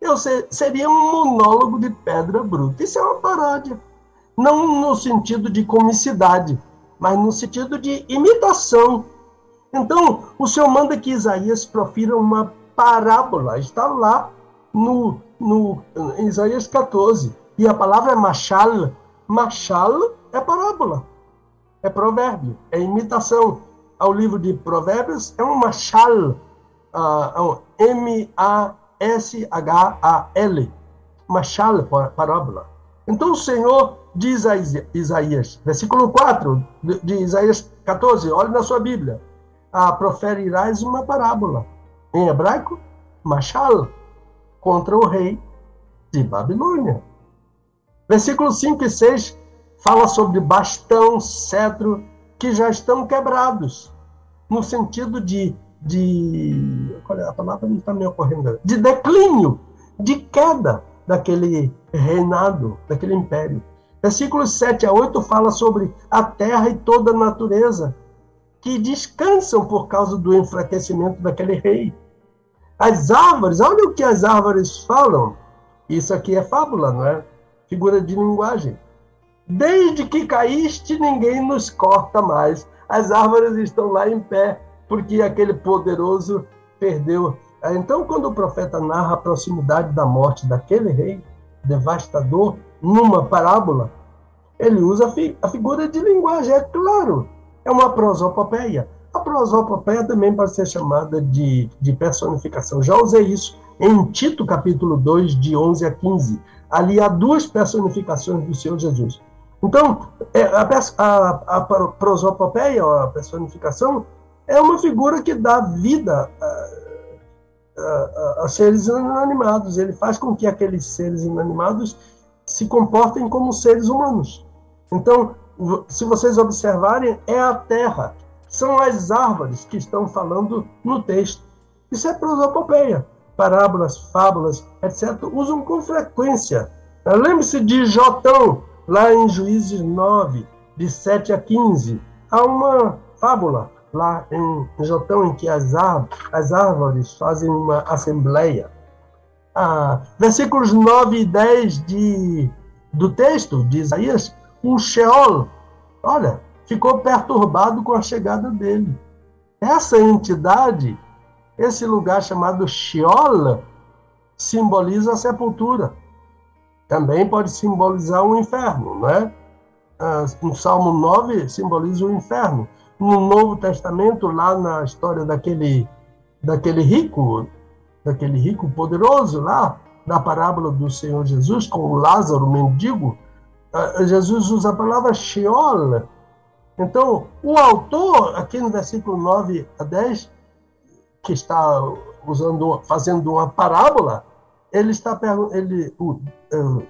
C: eu ser, seria um monólogo de pedra bruta. Isso é uma paródia. Não no sentido de comicidade, mas no sentido de imitação então, o Senhor manda que Isaías profira uma parábola. Está lá no, no em Isaías 14. E a palavra é machal. Machal é parábola. É provérbio. É imitação. Ao livro de Provérbios é um machal. Uh, M-A-S-H-A-L. Machal, parábola. Então o Senhor diz a Isaías, versículo 4 de Isaías 14, olhe na sua Bíblia ah, proferirás uma parábola. Em hebraico, machal, contra o rei de Babilônia. Versículos 5 e 6 fala sobre bastão, cetro, que já estão quebrados, no sentido de, de qual é a palavra não está me ocorrendo, de declínio, de queda daquele reinado, daquele império. Versículos 7 a 8 fala sobre a terra e toda a natureza, que descansam por causa do enfraquecimento daquele rei. As árvores, olha o que as árvores falam. Isso aqui é fábula, não é? Figura de linguagem. Desde que caíste, ninguém nos corta mais. As árvores estão lá em pé, porque aquele poderoso perdeu. Então, quando o profeta narra a proximidade da morte daquele rei devastador numa parábola, ele usa a figura de linguagem, é claro é uma prosopopeia. A prosopopeia também pode ser chamada de, de personificação. Já usei isso em Tito, capítulo 2, de 11 a 15. Ali há duas personificações do Senhor Jesus. Então, é, a, a, a prosopopeia, a personificação, é uma figura que dá vida a, a, a, seres inanimados. Ele faz com que aqueles seres inanimados se comportem como seres humanos. Então, se vocês observarem, é a terra, são as árvores que estão falando no texto. Isso é prosopopeia. Parábolas, fábulas, etc., usam com frequência. Lembre-se de Jotão, lá em Juízes 9, de 7 a 15. Há uma fábula lá em Jotão em que as, as árvores fazem uma assembleia. Ah, versículos 9 e 10 de, do texto de Isaías o Sheol, olha, ficou perturbado com a chegada dele. Essa entidade, esse lugar chamado Sheol, simboliza a sepultura. Também pode simbolizar o inferno, não é? Ah, no Salmo 9 simboliza o inferno. No Novo Testamento, lá na história daquele, daquele rico, daquele rico poderoso lá, da parábola do Senhor Jesus com o Lázaro, mendigo, ah, Jesus usa a palavra Sheol. Então, o autor, aqui no versículo 9 a 10, que está usando, fazendo uma parábola, ele está ele, o, eh,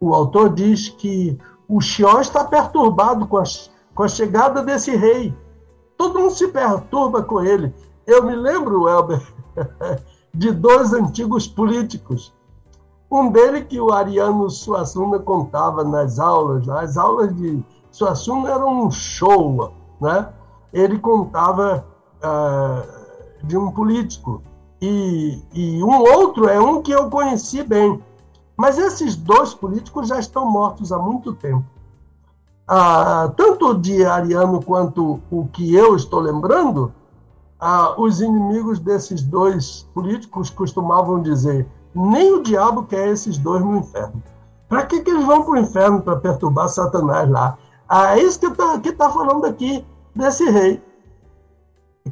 C: o autor diz que o Sheol está perturbado com a, com a chegada desse rei. Todo mundo se perturba com ele. Eu me lembro, Elber, de dois antigos políticos um dele que o Ariano Suassuna contava nas aulas, as aulas de Suassuna eram um show, né? Ele contava uh, de um político e, e um outro é um que eu conheci bem, mas esses dois políticos já estão mortos há muito tempo. Ah, tanto de Ariano quanto o que eu estou lembrando, ah, os inimigos desses dois políticos costumavam dizer: nem o diabo quer esses dois no inferno. Para que, que eles vão para o inferno para perturbar Satanás lá? Ah, é isso que está que tá falando aqui desse rei.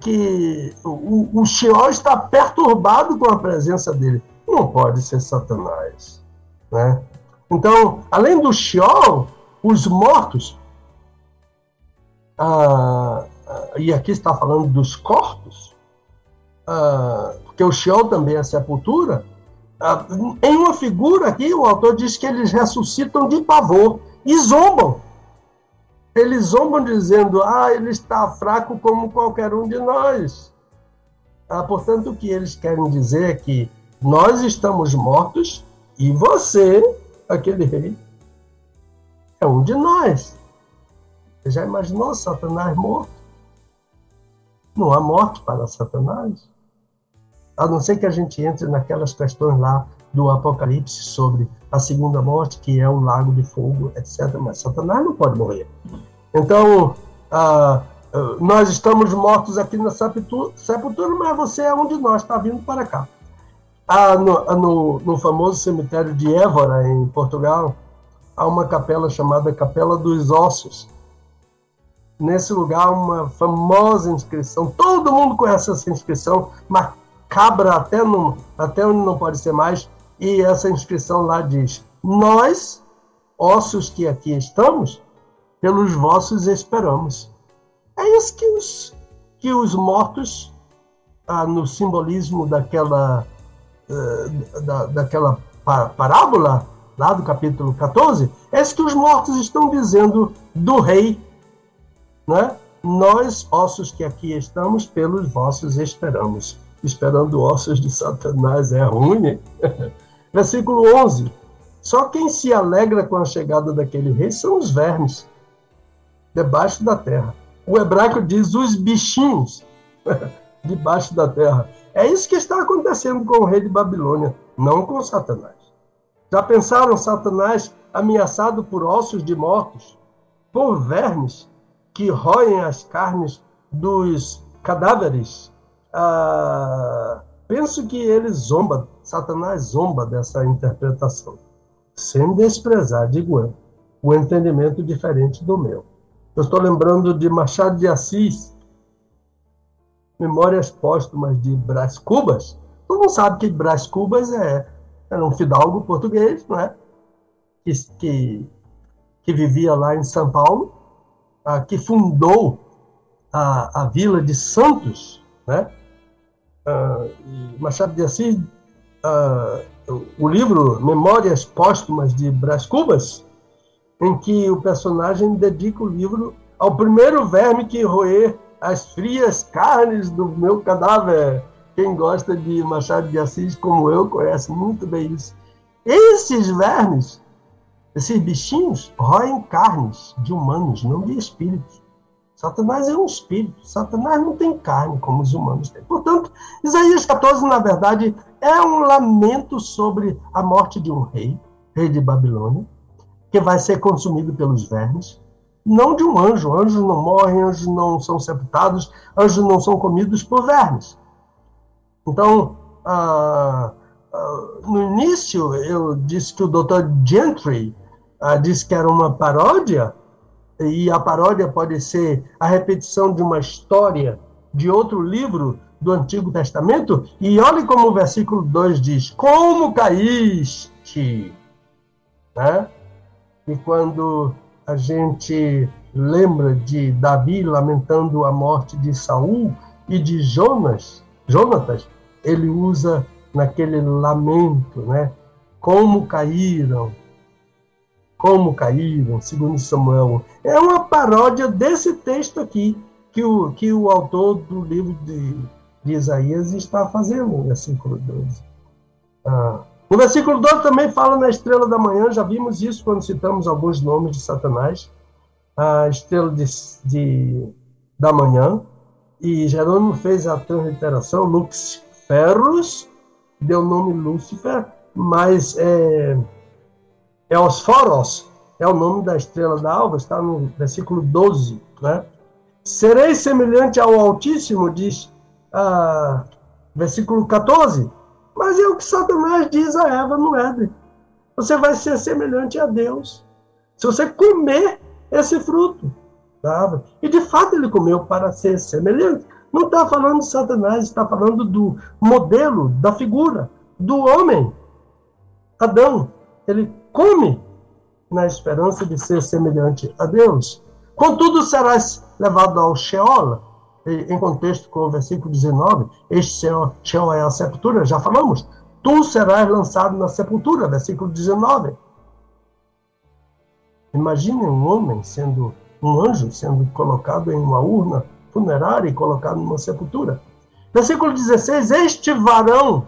C: Que o, o está perturbado com a presença dele. Não pode ser Satanás. Né? Então, além do Sheol, os mortos, ah, ah e aqui está falando dos corpos, ah, porque o Sheol também é sepultura, em uma figura aqui, o autor diz que eles ressuscitam de pavor e zombam. Eles zombam dizendo, ah, ele está fraco como qualquer um de nós. Ah, portanto, o que eles querem dizer é que nós estamos mortos e você, aquele rei, é um de nós. Você já imaginou Satanás morto? Não há morte para Satanás a não ser que a gente entre naquelas questões lá do Apocalipse sobre a segunda morte, que é o lago de fogo, etc. Mas Satanás não pode morrer. Então, ah, ah nós estamos mortos aqui na sepultura, mas você é um de nós, está vindo para cá. Ah, no, no, no, famoso cemitério de Évora, em Portugal, há uma capela chamada Capela dos Ossos. Nesse lugar, uma famosa inscrição, todo mundo conhece essa inscrição, mas cabra até, no, até onde não pode ser mais, e essa inscrição lá diz: Nós, ossos que aqui estamos, pelos vossos esperamos. É isso que os, que os mortos, ah, no simbolismo daquela, uh, da, daquela parábola, lá do capítulo 14, é que os mortos estão dizendo do rei, né? Nós, ossos que aqui estamos, pelos vossos esperamos. Esperando ossos de Satanás é ruim, hein? Versículo 11. Só quem se alegra com a chegada daquele rei são os vermes, debaixo da terra. O hebraico diz os bichinhos, debaixo da terra. É isso que está acontecendo com o rei de Babilônia, não com Satanás. Já pensaram Satanás ameaçado por ossos de mortos, por vermes que roem as carnes dos cadáveres? Ah, penso que ele zomba, Satanás zomba dessa interpretação, sem desprezar, digo eu, o entendimento diferente do meu. Eu estou lembrando de Machado de Assis, Memórias Póstumas de Brás Cubas. Todo mundo sabe que Brás Cubas é, era um fidalgo português, não é? Que, que, que vivia lá em São Paulo, ah, que fundou a, a vila de Santos, né? Ah, Machado de Assis, ah, o livro Memórias Póstumas de Brás Cubas, em que o personagem dedica o livro ao primeiro verme que roer as frias carnes do meu cadáver. Quem gosta de Machado de Assis, como eu, conhece muito bem isso. Esses vermes, esses bichinhos, roem carnes de humanos, não de espíritos. Satanás é um espírito. Satanás não tem carne como os humanos têm. Portanto, Isaías 14, na verdade, é um lamento sobre a morte de um rei, rei de Babilônia, que vai ser consumido pelos vermes não de um anjo. Anjos não morrem, anjos não são sepultados, anjos não são comidos por vermes. Então, ah, ah, no início, eu disse que o Dr. Gentry ah, disse que era uma paródia, e a paródia pode ser a repetição de uma história de outro livro do Antigo Testamento. E olhe como o versículo 2 diz: Como caíste? Né? E quando a gente lembra de Davi lamentando a morte de Saul e de Jonas, Jonatas, ele usa naquele lamento, né? Como caíram, como caíram, segundo Samuel. É uma paródia desse texto aqui que o, que o autor do livro de, de Isaías está fazendo, no versículo 12. Ah, no versículo 12 também fala na estrela da manhã, já vimos isso quando citamos alguns nomes de Satanás. A estrela de, de da manhã, e Jerônimo fez a transliteração, Lux Ferros, deu o nome Lúcifer, mas é, é os Foros, é o nome da estrela da alva, está no versículo 12. Né? Serei semelhante ao Altíssimo, diz ah, versículo 14 mas é o que Satanás diz a Eva no Éden. Você vai ser semelhante a Deus. Se você comer esse fruto da árvore. E de fato ele comeu para ser semelhante. Não está falando de Satanás, está falando do modelo, da figura, do homem. Adão, ele come na esperança de ser semelhante a Deus. Contudo, serás levado ao Sheol, em contexto com o versículo 19, este Sheol é a sepultura, já falamos, tu serás lançado na sepultura, versículo 19. Imagine um homem sendo, um anjo sendo colocado em uma urna funerária e colocado numa sepultura. Versículo 16, este varão,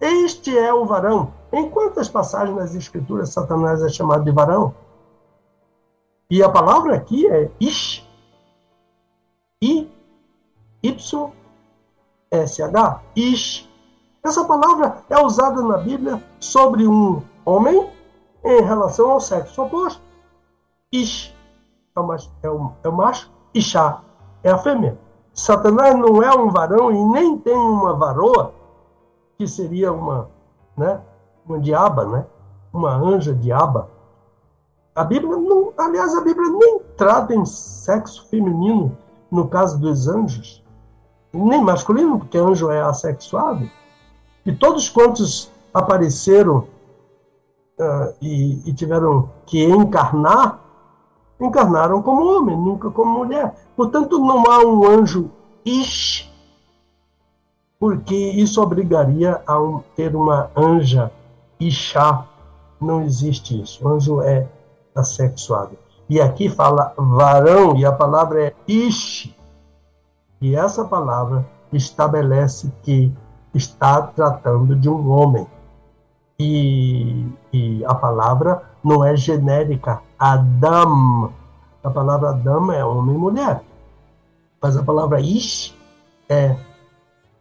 C: este é o varão. Em quantas passagens nas Escrituras Satanás é chamado de varão? E a palavra aqui é ish. I Y-S-H, Ish. Essa palavra é usada na Bíblia sobre um homem em relação ao sexo oposto. Ish é o macho, é o, é o macho é a fêmea. Satanás não é um varão e nem tem uma varoa, que seria uma, né, uma diaba, né? uma anja diaba. A Bíblia não, aliás, a Bíblia nem trata em sexo feminino no caso dos anjos nem masculino, porque anjo é assexuado, e todos quantos apareceram uh, e, e, tiveram que encarnar, encarnaram como homem, nunca como mulher. Portanto, não há um anjo ish, porque isso obrigaria a um, ter uma anja Ixá. Não existe isso. Anjo é assexuado. E aqui fala varão, e a palavra é Ish. E essa palavra estabelece que está tratando de um homem. E, e a palavra não é genérica. Adam. A palavra Adam é homem e mulher. Mas a palavra Ish é,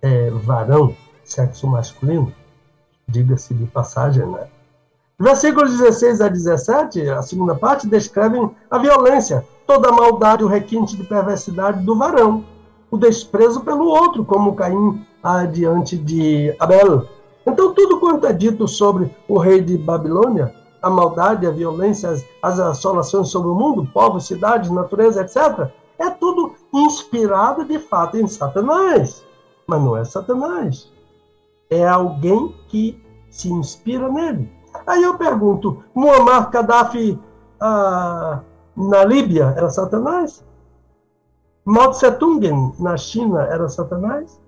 C: é varão, sexo masculino. Diga-se de passagem, né? Versículos 16 a 17, a segunda parte, descrevem a violência, toda a maldade, o requinte de perversidade do varão, o desprezo pelo outro, como Caim adiante de Abel. Então, tudo quanto é dito sobre o rei de Babilônia, a maldade, a violência, as, as assolações sobre o mundo, povos, cidades, natureza, etc., é tudo inspirado de fato em Satanás. Mas não é Satanás. É alguém que se inspira nele. Aí eu pergunto: Muammar Gaddafi ah, na Líbia era Satanás? Mao Tse Tung na China era Satanás?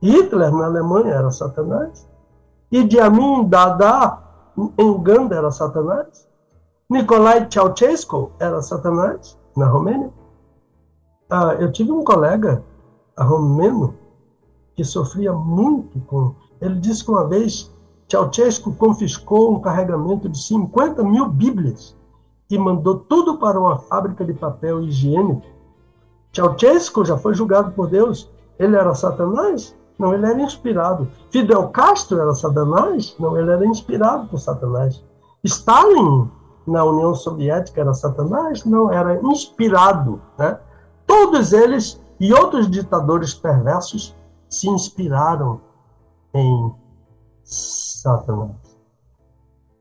C: Hitler na Alemanha era Satanás? Idi Amin Dada em Uganda era Satanás? Nikolai Ceausescu era Satanás na Romênia? Ah, eu tive um colega romeno que sofria muito com. Ele disse que uma vez Ceausescu confiscou um carregamento de 50 mil Bíblias e mandou tudo para uma fábrica de papel higiênico. Ceausescu já foi julgado por Deus. Ele era Satanás? Não, ele era inspirado. Fidel Castro era Satanás? Não, ele era inspirado por Satanás. Stalin, na União Soviética, era Satanás? Não, era inspirado. Né? Todos eles e outros ditadores perversos se inspiraram em Satanás.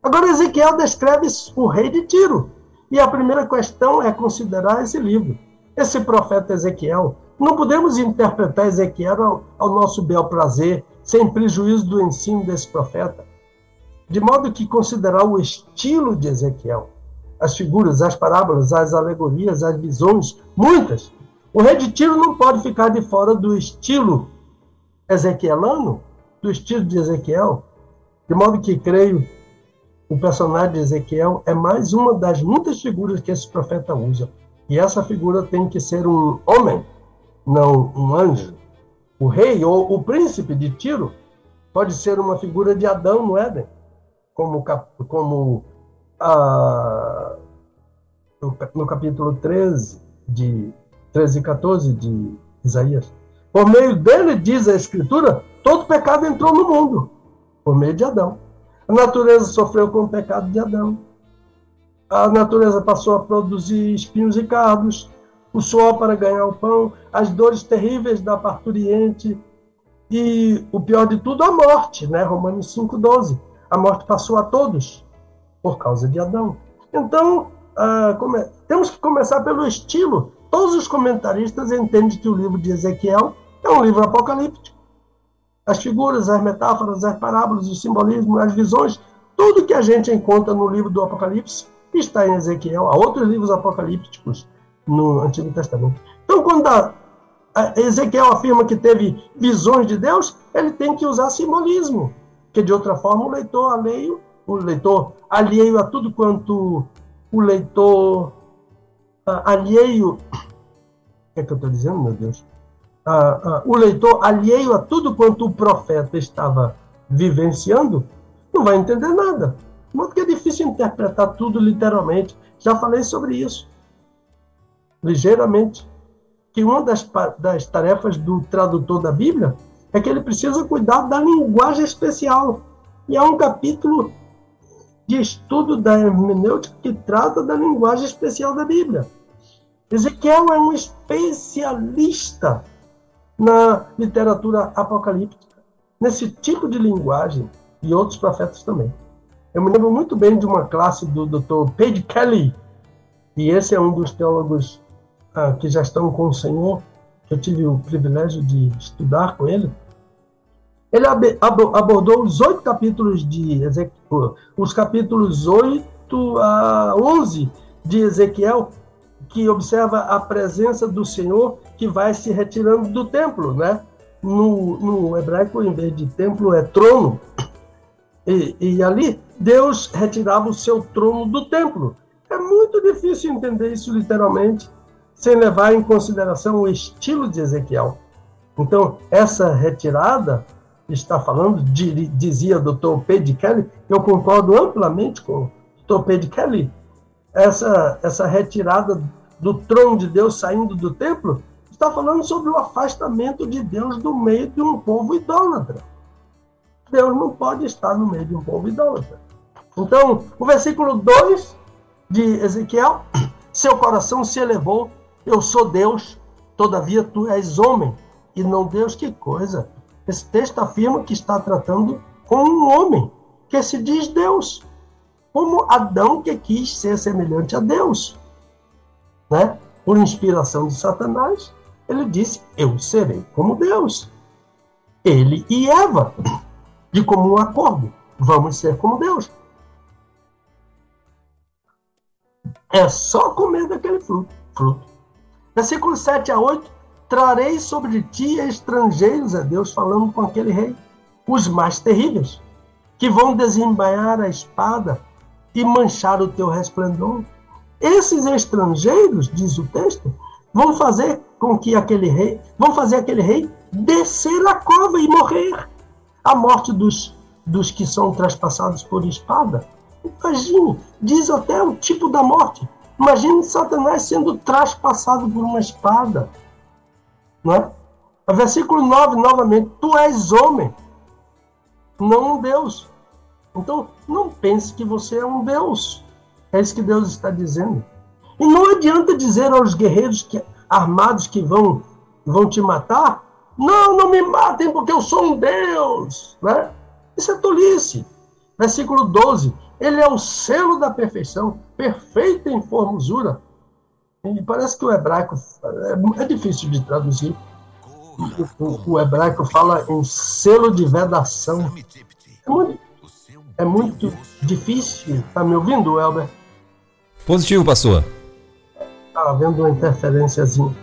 C: Agora, Ezequiel descreve o rei de Tiro. E a primeira questão é considerar esse livro. Esse profeta Ezequiel. Não podemos interpretar Ezequiel ao, ao nosso bel prazer, sem prejuízo do ensino desse profeta. De modo que considerar o estilo de Ezequiel, as figuras, as parábolas, as alegorias, as visões, muitas. O rei de Tiro não pode ficar de fora do estilo ezequielano, do estilo de Ezequiel, de modo que creio o personagem de Ezequiel é mais uma das muitas figuras que esse profeta usa. E essa figura tem que ser um homem, não um anjo. O rei ou o príncipe de Tiro pode ser uma figura de Adão no Éden, como, como ah, no capítulo 13, de 13 e 14 de Isaías. Por meio dele, diz a Escritura, todo pecado entrou no mundo, por meio de Adão. A natureza sofreu com o pecado de Adão. A natureza passou a produzir espinhos e cardos, o suor para ganhar o pão, as dores terríveis da parturiente e, o pior de tudo, a morte, né? Romanos 5,12. A morte passou a todos por causa de Adão. Então, ah, temos que começar pelo estilo Todos os comentaristas entendem que o livro de Ezequiel é um livro apocalíptico. As figuras, as metáforas, as parábolas, o simbolismo, as visões, tudo que a gente encontra no livro do Apocalipse está em Ezequiel. Há outros livros apocalípticos no Antigo Testamento. Então, quando a, Ezequiel afirma que teve visões de Deus, ele tem que usar simbolismo, que de outra forma o leitor alheio, o leitor alheio a tudo quanto o leitor alheio. O que é que eu estou dizendo, meu Deus? Ah, ah, o leitor alheio a tudo quanto o profeta estava vivenciando, não vai entender nada. Porque é difícil interpretar tudo literalmente. Já falei sobre isso. Ligeiramente. Que uma das, das tarefas do tradutor da Bíblia é que ele precisa cuidar da linguagem especial. E há um capítulo de estudo da hermenêutica que trata da linguagem especial da Bíblia. Ezequiel é um especialista na literatura apocalíptica, nesse tipo de linguagem, e outros profetas também. Eu me lembro muito bem de uma classe do Dr. Page Kelly, e esse é um dos teólogos ah, que já estão com o Senhor, que eu tive o privilégio de estudar com ele. Ele ab abordou os oito capítulos de Ezequiel, os capítulos 8 a 11 de Ezequiel, que observa a presença do Senhor que vai se retirando do templo, né? no, no hebraico, em vez de templo, é trono. E, e ali, Deus retirava o seu trono do templo. É muito difícil entender isso literalmente, sem levar em consideração o estilo de Ezequiel. Então, essa retirada está falando, dizia o Dr. P. Kelly, eu concordo amplamente com o Dr. P. Kelly, essa, essa retirada do trono de Deus saindo do templo, está falando sobre o afastamento de Deus do meio de um povo idólatra. Deus não pode estar no meio de um povo idólatra. Então, o versículo 2 de Ezequiel, seu coração se elevou, eu sou Deus, todavia tu és homem, e não Deus, que coisa. Esse texto afirma que está tratando com um homem que se diz Deus, como Adão que quis ser semelhante a Deus. Né? Por inspiração de Satanás, ele disse: Eu serei como Deus. Ele e Eva, de comum acordo, vamos ser como Deus. É só comer daquele fruto. fruto. Versículo 7 a 8 Trarei sobre ti estrangeiros, é Deus falando com aquele rei, os mais terríveis, que vão desembainhar a espada e manchar o teu resplendor. Esses estrangeiros, diz o texto, vão fazer com que aquele rei, vão fazer aquele rei descer a cova e morrer. A morte dos, dos que são traspassados por espada. Imagine, diz até o tipo da morte. Imagine Satanás sendo traspassado por uma espada. Não é? Versículo 9, novamente, tu és homem, não um Deus. Então, não pense que você é um Deus. É isso que Deus está dizendo. E não adianta dizer aos guerreiros que, armados que vão, vão te matar, não, não me matem porque eu sou um Deus. Né? Isso é tolice. Versículo 12, ele é o selo da perfeição, perfeito em formosura, e parece que o hebraico é, é difícil de traduzir. O, o, hebraico fala em selo de vedação. É muito, é muito difícil. Tá me ouvindo, Elber?
B: Positivo, pastor.
C: Tá havendo uma interferênciazinha.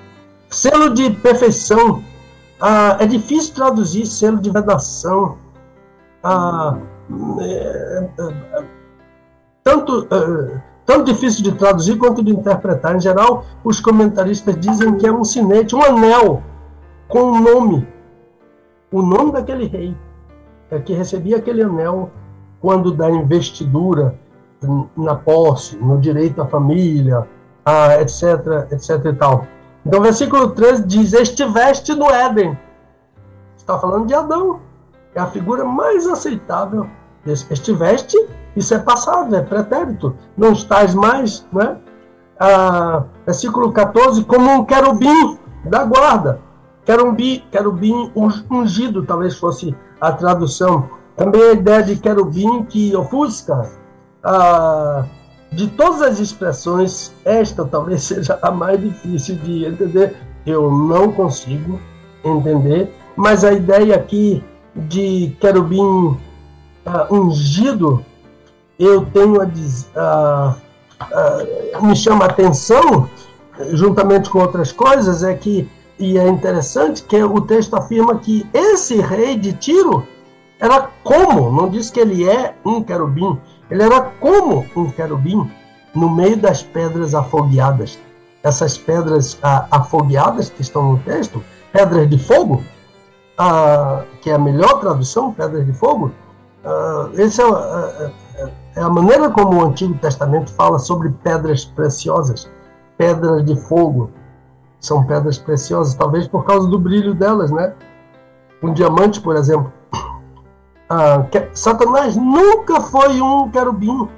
C: Selo de perfeição. Ah, é difícil traduzir selo de vedação. Ah, é, é, é tanto. É, tão difícil de traduzir quanto de interpretar. Em geral, os comentaristas dizem que é um sinete, um anel com um nome, o nome daquele rei, é que recebia aquele anel quando da investidura na posse, no direito à família, a, etc, etc e tal. Então, versículo 13 diz: Estiveste no Éden. Está falando de Adão. É a figura mais aceitável. Estiveste isso é passado, é pretérito. Não estás mais, né? Ah, versículo 14, como um querubim da guarda. Querubim, querubim ungido, talvez fosse a tradução. Também a ideia de querubim que ofusca. Ah, de todas as expressões, esta talvez seja a mais difícil de entender. Eu não consigo entender, mas a ideia aqui de querubim ah, ungido eu tenho a, a, a, me chama a atenção, juntamente com outras coisas, é que, e é interessante, que o texto afirma que esse rei de Tiro era como, não diz que ele é um querubim, ele era como um querubim no meio das pedras afogueadas. Essas pedras afogueadas que estão no texto, pedras de fogo, que é a melhor tradução, pedras de fogo, esse é, é a maneira como o Antigo Testamento fala sobre pedras preciosas, pedras de fogo. São pedras preciosas, talvez por causa do brilho delas, né? Um diamante, por exemplo. Ah, que, Satanás nunca foi um querubim.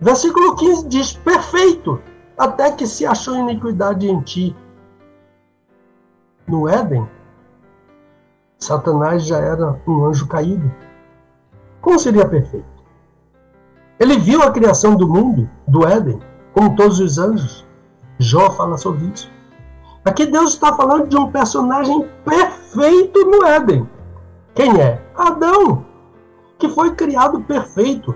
C: Versículo 15 diz: Perfeito, até que se achou iniquidade em ti. No Éden, Satanás já era um anjo caído. Como seria perfeito? Ele viu a criação do mundo, do Éden, como todos os anjos. Jó fala sobre isso. Aqui Deus está falando de um personagem perfeito no Éden. Quem é? Adão, que foi criado perfeito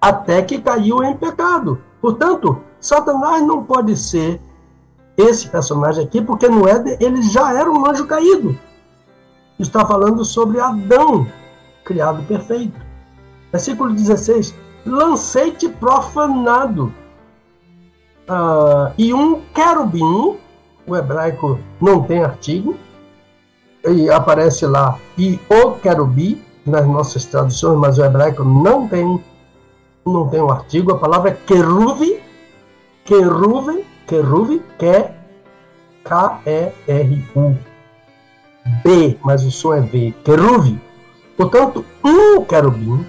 C: até que caiu em pecado. Portanto, Satanás não pode ser esse personagem aqui, porque no Éden ele já era um anjo caído. está falando sobre Adão, criado perfeito. Versículo 16: Lancei-te profanado. Ah, e um querubim, o hebraico não tem artigo, e aparece lá, e o querubim, nas nossas traduções, mas o hebraico não tem não tem um artigo, a palavra é queruve, queruve, queruve, que é K-E-R-U. B, mas o som é V, queruve. Portanto, um querubim,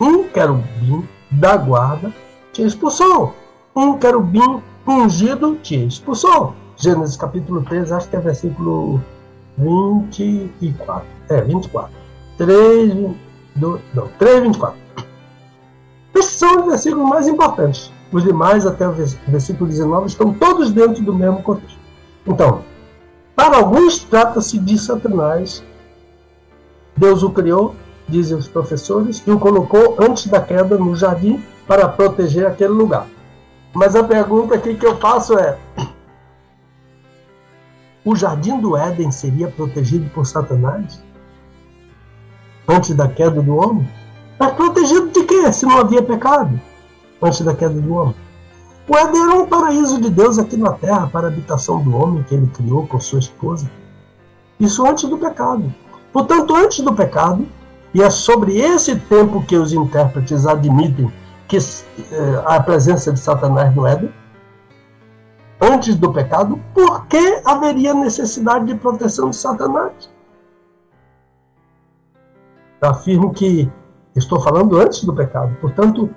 C: um querubim da guarda te expulsou. Um querubim ungido te expulsou. Gênesis capítulo 3, acho que é versículo 24. É, 24. 3, 2, não, 3, 24. Esses são os versículos mais importantes. Os demais, até o versículo 19, estão todos dentro do mesmo contexto. Então, para alguns trata-se de Satanás. Deus o criou, dizem os professores, e o colocou antes da queda no jardim para proteger aquele lugar. Mas a pergunta aqui que eu faço é: o jardim do Éden seria protegido por Satanás? Antes da queda do homem? Mas protegido de quê? Se não havia pecado antes da queda do homem. O Éden era um paraíso de Deus aqui na terra para a habitação do homem que ele criou com sua esposa. Isso antes do pecado. Portanto, antes do pecado, e é sobre esse tempo que os intérpretes admitem que eh, a presença de Satanás no Éden, antes do pecado, por que haveria necessidade de proteção de Satanás? Eu afirmo que estou falando antes do pecado, portanto,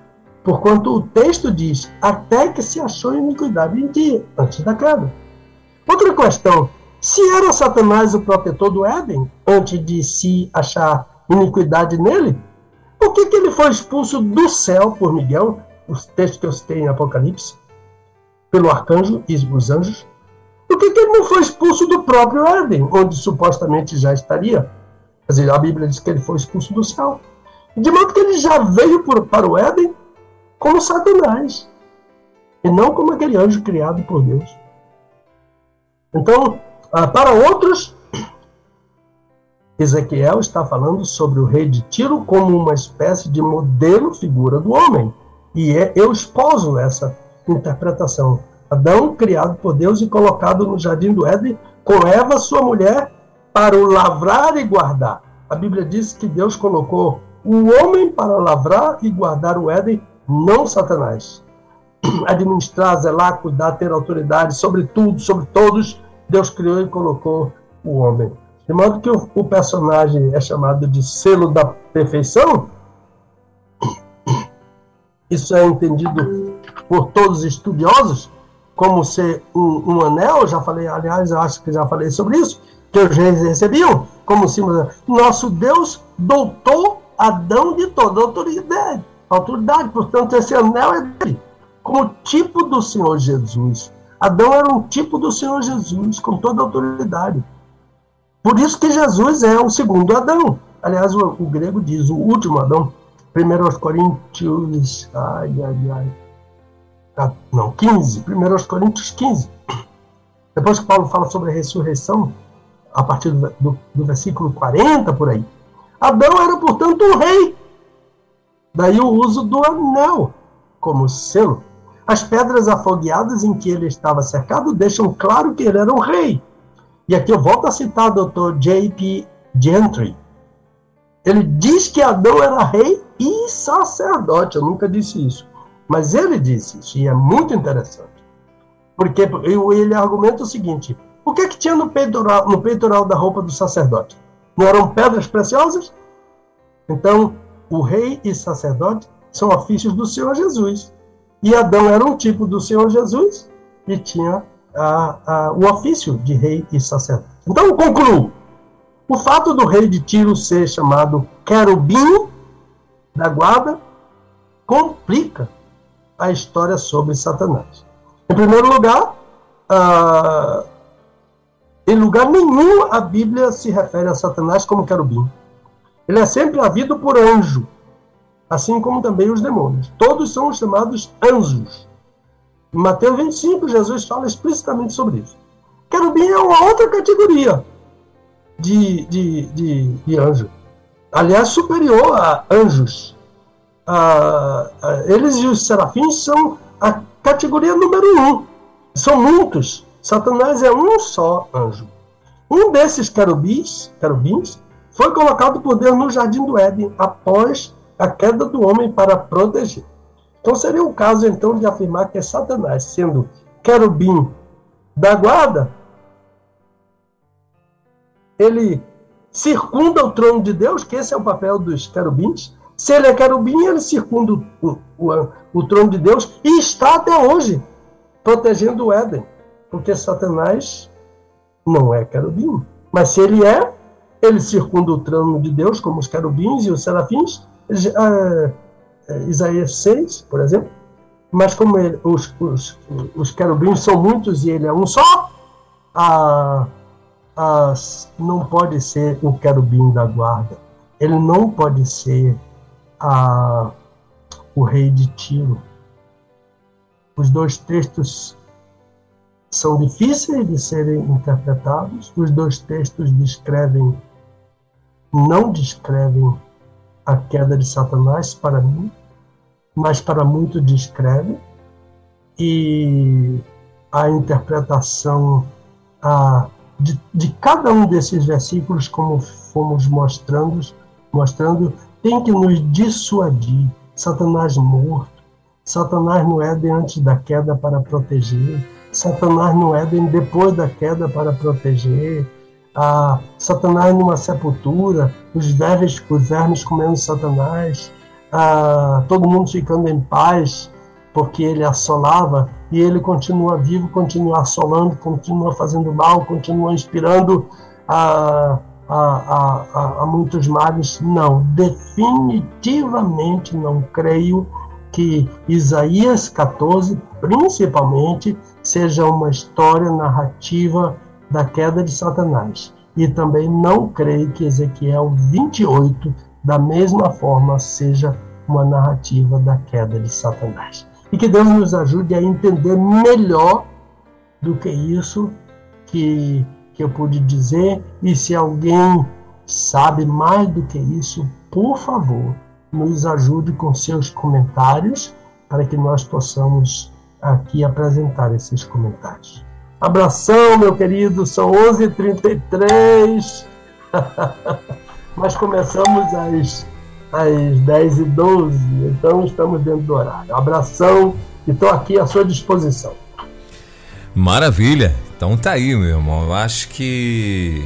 C: porquanto o texto diz até que se achou iniquidade em dia, antes da queda. Outra questão, se era Satanás o protetor do Éden, antes de se achar iniquidade nele, por que, que ele foi expulso do céu por Miguel, os textos que eu citei em Apocalipse, pelo arcanjo e os anjos? Por que, ele não foi expulso do próprio Éden, onde supostamente já estaria? Quer a Bíblia diz que ele foi expulso do céu. De modo que ele já veio por, para o Éden como Satanás, e não como aquele anjo criado por Deus. Então, ah, para outros, Ezequiel está falando sobre o rei de Tiro como uma espécie de modelo figura do homem. E é, eu esposo essa interpretação. Adão, criado por Deus e colocado no jardim do Éden, com Eva, sua mulher, para o lavrar e guardar. A Bíblia diz que Deus colocou o homem para lavrar e guardar o Éden não Satanás. Administrar, zelar, cuidar, ter autoridade sobre tudo, sobre todos, Deus criou e colocou o homem. De modo que o, o personagem é chamado de selo da perfeição. Isso é entendido por todos os estudiosos como ser um, um anel. Já falei, aliás, eu acho que já falei sobre isso, que eles recebiam como símbolo. Nosso Deus doutou Adão de toda autoridade autoridade. Portanto, esse anel é dele, como tipo do Senhor Jesus. Adão era um tipo do Senhor Jesus, com toda autoridade. Por isso que Jesus é o segundo Adão. Aliás, o, o grego diz o último Adão. 1 Coríntios. Ai, ai, ai. Ah, não, 15. 1 Coríntios 15. Depois que Paulo fala sobre a ressurreição, a partir do, do, do versículo 40 por aí. Adão era, portanto, um rei Daí o uso do anel como selo. As pedras afogueadas em que ele estava cercado deixam claro que ele era um rei. E aqui eu volto a citar o Dr. J.P. Gentry. Ele diz que Adão era rei e sacerdote. Eu nunca disse isso. Mas ele disse isso, e é muito interessante. Porque ele argumenta o seguinte: o que, é que tinha no peitoral, no peitoral da roupa do sacerdote? Não eram pedras preciosas? Então, o rei e sacerdote são ofícios do Senhor Jesus. E Adão era um tipo do Senhor Jesus e tinha a, a, o ofício de rei e sacerdote. Então, concluo. O fato do rei de Tiro ser chamado querubim da guarda complica a história sobre Satanás. Em primeiro lugar, ah, em lugar nenhum a Bíblia se refere a Satanás como querubim. Ele é sempre havido por anjo, assim como também os demônios. Todos são chamados anjos. Em Mateus 25, Jesus fala explicitamente sobre isso. Querubim é uma outra categoria. de, de, de, de anjo. Aliás, superior a anjos. Eles e os serafins são a categoria número um. São muitos. Satanás é um só anjo. Um desses querubins, querubins foi colocado por Deus no jardim do Éden após a queda do homem para proteger. Então seria o caso então de afirmar que é Satanás, sendo querubim da guarda, ele circunda o trono de Deus, que esse é o papel dos querubins. Se ele é querubim, ele circunda o, o, o trono de Deus e está até hoje protegendo o Éden, porque Satanás não é querubim. Mas se ele é, ele circunda o trono de Deus, como os querubins e os serafins. Uh, Isaías 6, por exemplo. Mas como ele, os, os, os querubins são muitos e ele é um só, a, não pode ser o querubim da guarda. Ele não pode ser a, o rei de Tiro. Os dois textos são difíceis de serem interpretados. Os dois textos descrevem, não descrevem a queda de Satanás para mim, mas para muitos descreve. E a interpretação a, de, de cada um desses versículos, como fomos mostrando, mostrando, tem que nos dissuadir. Satanás morto, Satanás no Éden antes da queda para proteger, Satanás no Éden depois da queda para proteger, a Satanás numa sepultura, os vermes, os vermes comendo Satanás, a todo mundo ficando em paz, porque ele assolava, e ele continua vivo, continua assolando, continua fazendo mal, continua inspirando a, a, a, a muitos males. Não, definitivamente não creio que Isaías 14, principalmente, seja uma história narrativa da queda de Satanás. E também não creio que Ezequiel 28, da mesma forma, seja uma narrativa da queda de Satanás. E que Deus nos ajude a entender melhor do que isso que, que eu pude dizer. E se alguém sabe mais do que isso, por favor, nos ajude com seus comentários para que nós possamos aqui apresentar esses comentários. Abração, meu querido, são 11h33, mas começamos às, às 10h12, então estamos dentro do horário. Abração e estou aqui à sua disposição.
B: Maravilha, então tá aí, meu irmão. Eu acho que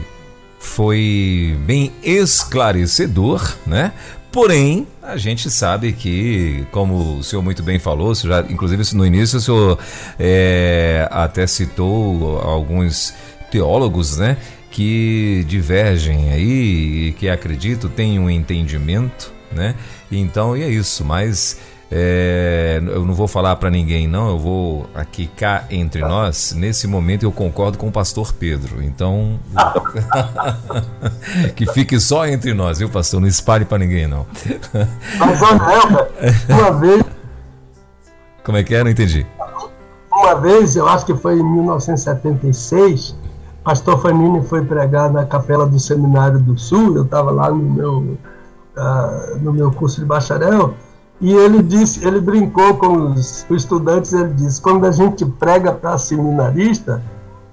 B: foi bem esclarecedor, né? Porém, a gente sabe que, como o senhor muito bem falou, já, inclusive no início o senhor é, até citou alguns teólogos, né? Que divergem aí e que acredito têm um entendimento, né? Então, e é isso, mas é, eu não vou falar para ninguém, não. Eu vou aqui cá entre nós. Nesse momento eu concordo com o pastor Pedro. Então, que fique só entre nós, viu, pastor? Não espalhe para ninguém, não.
C: Uma vez.
B: Como é que é? Não entendi.
C: Uma vez, eu acho que foi em 1976, pastor Fanini foi pregar na capela do Seminário do Sul. Eu estava lá no meu, uh, no meu curso de bacharel. E ele disse, ele brincou com os estudantes, ele disse, quando a gente prega para seminarista,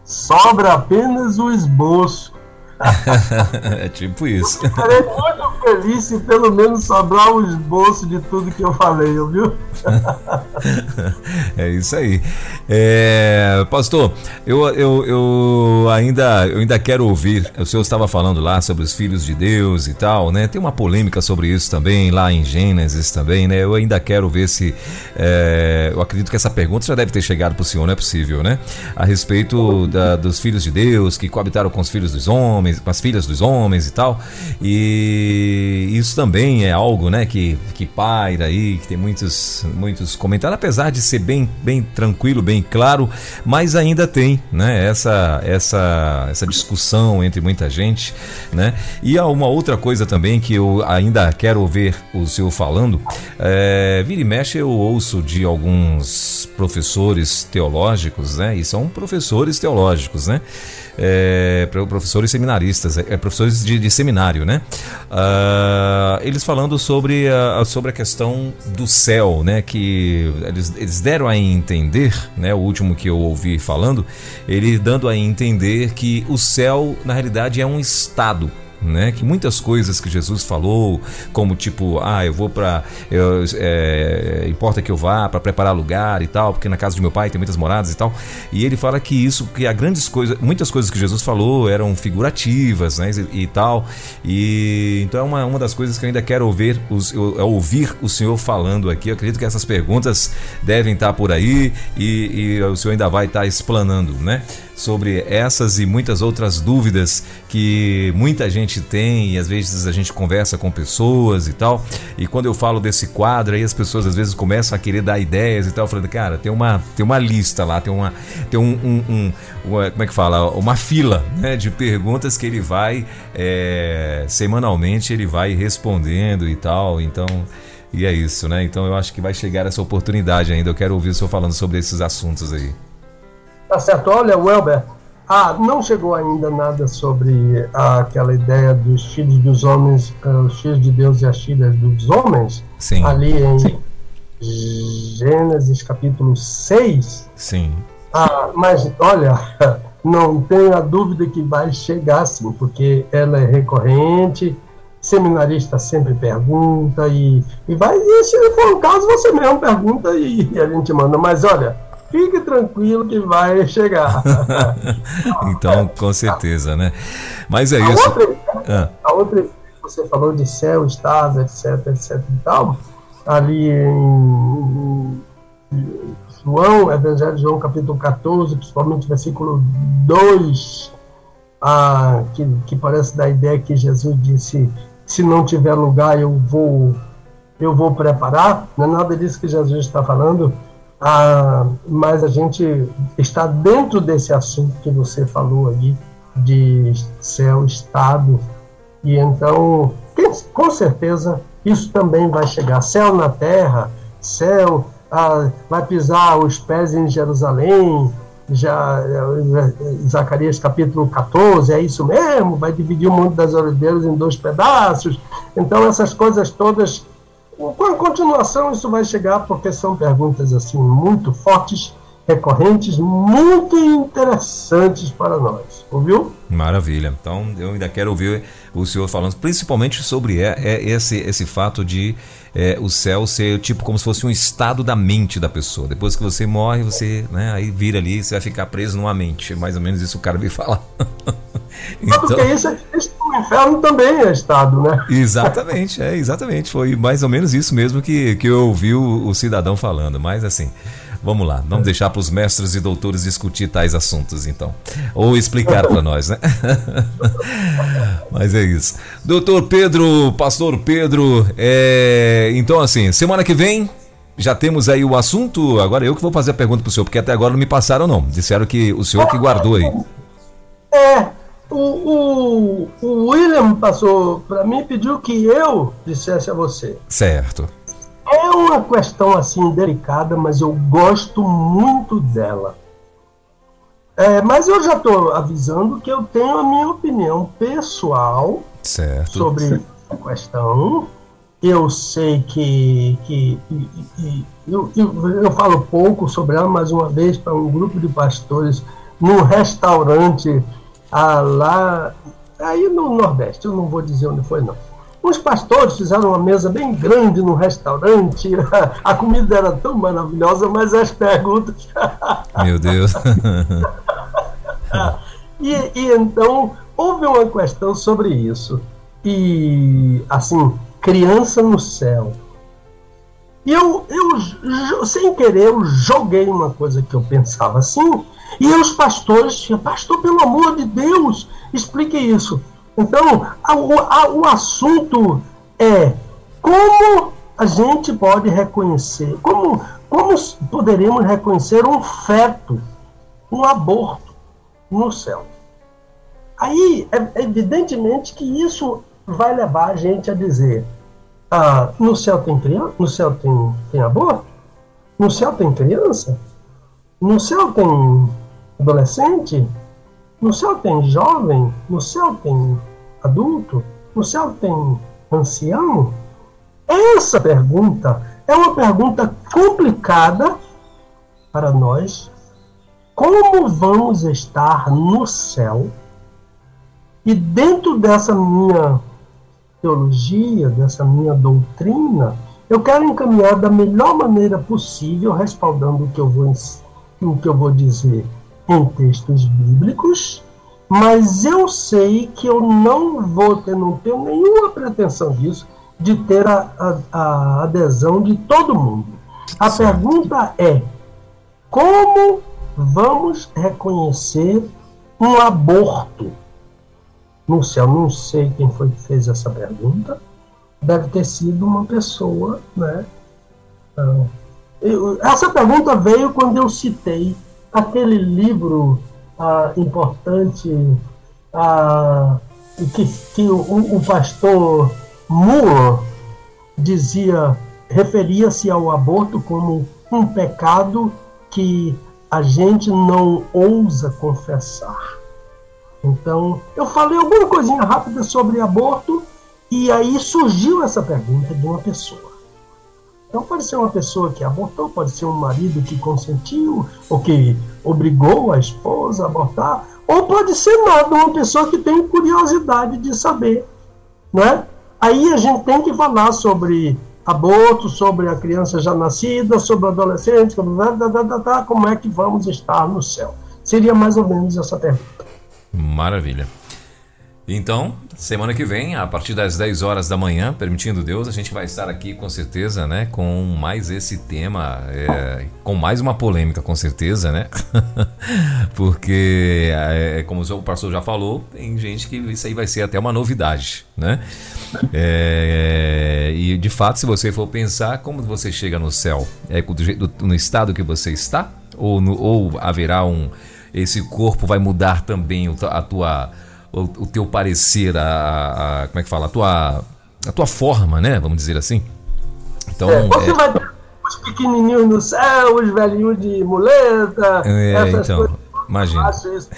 C: sobra apenas o esboço.
B: é tipo isso.
C: Ficarei muito feliz se pelo menos sobrar o esboço de tudo que eu falei, viu?
B: é isso aí. É, pastor, eu, eu, eu, ainda, eu ainda quero ouvir. O senhor estava falando lá sobre os filhos de Deus e tal, né? Tem uma polêmica sobre isso também, lá em Gênesis também, né? Eu ainda quero ver se. É, eu acredito que essa pergunta já deve ter chegado para o senhor, não é possível, né? A respeito da, dos filhos de Deus que coabitaram com os filhos dos homens, com as filhas dos homens e tal. E isso também é algo, né, que, que paira aí, que tem muitos, muitos comentários, apesar de ser bem, bem tranquilo, bem claro, mas ainda tem, né, essa, essa, essa discussão entre muita gente, né? E há uma outra coisa também que eu ainda quero ver o senhor falando, é, vira e mexe eu ouço de alguns professores teológicos, né, e são professores teológicos, né, é, professores seminaristas, é, professores de, de seminário, né? Uh, eles falando sobre a, sobre a questão do céu, né? Que eles, eles deram a entender, né? O último que eu ouvi falando, ele dando a entender que o céu, na realidade, é um estado né? Que muitas coisas que Jesus falou, como tipo, ah, eu vou para, é, importa que eu vá para preparar lugar e tal, porque na casa de meu pai tem muitas moradas e tal. E ele fala que isso, que a grandes coisas, muitas coisas que Jesus falou eram figurativas, né? E, e tal. E então é uma, uma das coisas que eu ainda quero ouvir, os, eu, é ouvir o Senhor falando aqui. Eu acredito que essas perguntas devem estar por aí e, e o Senhor ainda vai estar explanando, né? Sobre essas e muitas outras dúvidas que muita gente tem e às vezes a gente conversa com pessoas e tal. E quando eu falo desse quadro aí as pessoas às vezes começam a querer dar ideias e tal, falando, cara, tem uma tem uma lista lá, tem uma tem um, um, um uma, como é que fala, uma fila né, de perguntas que ele vai é, semanalmente ele vai respondendo e tal. Então e é isso, né? Então eu acho que vai chegar essa oportunidade ainda. Eu quero ouvir o senhor falando sobre esses assuntos aí.
C: Tá certo. Olha, Welber, ah, não chegou ainda nada sobre ah, aquela ideia dos filhos dos homens, ah, os filhos de Deus e as filhas dos homens,
B: Sim.
C: ali em
B: Sim.
C: Gênesis capítulo 6.
B: Sim.
C: Ah, mas olha, não tenha dúvida que vai chegar sim, porque ela é recorrente, seminarista sempre pergunta e, e vai, e se for o caso, você mesmo pergunta e, e a gente manda. Mas olha, Fique tranquilo que vai chegar.
B: então, com certeza, né? Mas é
C: a
B: isso.
C: Outra, ah. A outra, você falou de céu, estado, etc, etc e tal. Ali em João, Evangelho de João, capítulo 14, principalmente versículo 2, ah, que, que parece dar a ideia que Jesus disse: se não tiver lugar, eu vou, eu vou preparar. Não é nada disso que Jesus está falando ah, mas a gente está dentro desse assunto que você falou aí, de céu, estado, e então, com certeza, isso também vai chegar. Céu na terra, céu, ah, vai pisar os pés em Jerusalém, já Zacarias capítulo 14, é isso mesmo, vai dividir o mundo das oliveiras em dois pedaços. Então essas coisas todas com a continuação, isso vai chegar, porque são perguntas assim muito fortes, recorrentes, muito interessantes para nós. Ouviu?
B: Maravilha. Então, eu ainda quero ouvir o senhor falando, principalmente sobre é, é esse, esse fato de é, o céu ser tipo como se fosse um estado da mente da pessoa. Depois que você morre, você né, aí vira ali, você vai ficar preso numa mente. Mais ou menos isso o cara me fala.
C: então... Porque isso, isso o inferno também é estado, né?
B: Exatamente, é, exatamente. Foi mais ou menos isso mesmo que, que eu ouvi o, o cidadão falando. Mas assim, vamos lá, vamos deixar para os mestres e doutores discutir tais assuntos, então. Ou explicar para nós, né? Mas é isso. Doutor Pedro, pastor Pedro, é... então assim, semana que vem já temos aí o assunto. Agora eu que vou fazer a pergunta para o senhor, porque até agora não me passaram, não. Disseram que o senhor que guardou aí.
C: É, o, o, o William passou para mim e pediu que eu dissesse a você.
B: Certo.
C: É uma questão assim delicada, mas eu gosto muito dela. É, mas eu já estou avisando que eu tenho a minha opinião pessoal
B: certo.
C: sobre a questão. Eu sei que, que, que, que eu, eu, eu, falo pouco sobre ela, mais uma vez, para um grupo de pastores num restaurante ah, lá, aí no Nordeste, eu não vou dizer onde foi não. Os pastores fizeram uma mesa bem grande no restaurante, a comida era tão maravilhosa, mas as perguntas.
B: Meu Deus!
C: e, e então houve uma questão sobre isso. E, assim, criança no céu. E eu, eu, sem querer, eu joguei uma coisa que eu pensava assim, e os pastores, pastor, pelo amor de Deus, explique isso. Então, a, a, o assunto é como a gente pode reconhecer, como, como poderíamos reconhecer um feto, um aborto no céu. Aí, é, evidentemente que isso vai levar a gente a dizer: ah, no céu tem criança? No céu tem, tem aborto? No céu tem criança? No céu tem adolescente? No céu tem jovem? No céu tem adulto? No céu tem ancião? Essa pergunta é uma pergunta complicada para nós. Como vamos estar no céu? E dentro dessa minha teologia, dessa minha doutrina, eu quero encaminhar da melhor maneira possível, respaldando o que eu vou, o que eu vou dizer em textos bíblicos, mas eu sei que eu não vou ter, não tenho nenhuma pretensão disso, de ter a, a, a adesão de todo mundo. A certo. pergunta é: como vamos reconhecer um aborto no céu? Não sei quem foi que fez essa pergunta. Deve ter sido uma pessoa, né? Então, eu, essa pergunta veio quando eu citei aquele livro ah, importante ah, que, que o, o pastor Moore dizia, referia-se ao aborto como um pecado que a gente não ousa confessar. Então, eu falei alguma coisinha rápida sobre aborto e aí surgiu essa pergunta de uma pessoa. Então pode ser uma pessoa que abortou, pode ser um marido que consentiu ou que obrigou a esposa a abortar, ou pode ser nada, uma pessoa que tem curiosidade de saber, né? Aí a gente tem que falar sobre aborto, sobre a criança já nascida, sobre o adolescente, como é que vamos estar no céu. Seria mais ou menos essa pergunta.
B: Maravilha. Então, semana que vem, a partir das 10 horas da manhã, permitindo Deus, a gente vai estar aqui com certeza, né? Com mais esse tema, é, com mais uma polêmica, com certeza, né? Porque, é, como o pastor já falou, tem gente que isso aí vai ser até uma novidade, né? É, e de fato, se você for pensar, como você chega no céu? É do, no estado que você está? Ou, no, ou haverá um. Esse corpo vai mudar também a tua o, o teu parecer, a, a, como é que fala, a tua, a tua forma, né? Vamos dizer assim.
C: Então, é, você é... vai ter os pequenininhos no céu, os velhinhos de muleta,
B: é, essas então. coisas. Imagina.
C: Eu acho, isso,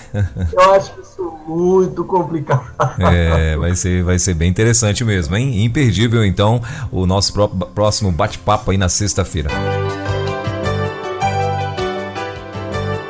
C: eu acho isso muito complicado.
B: É, vai ser, vai ser bem interessante mesmo, hein? Imperdível, então, o nosso próximo bate-papo aí na sexta-feira.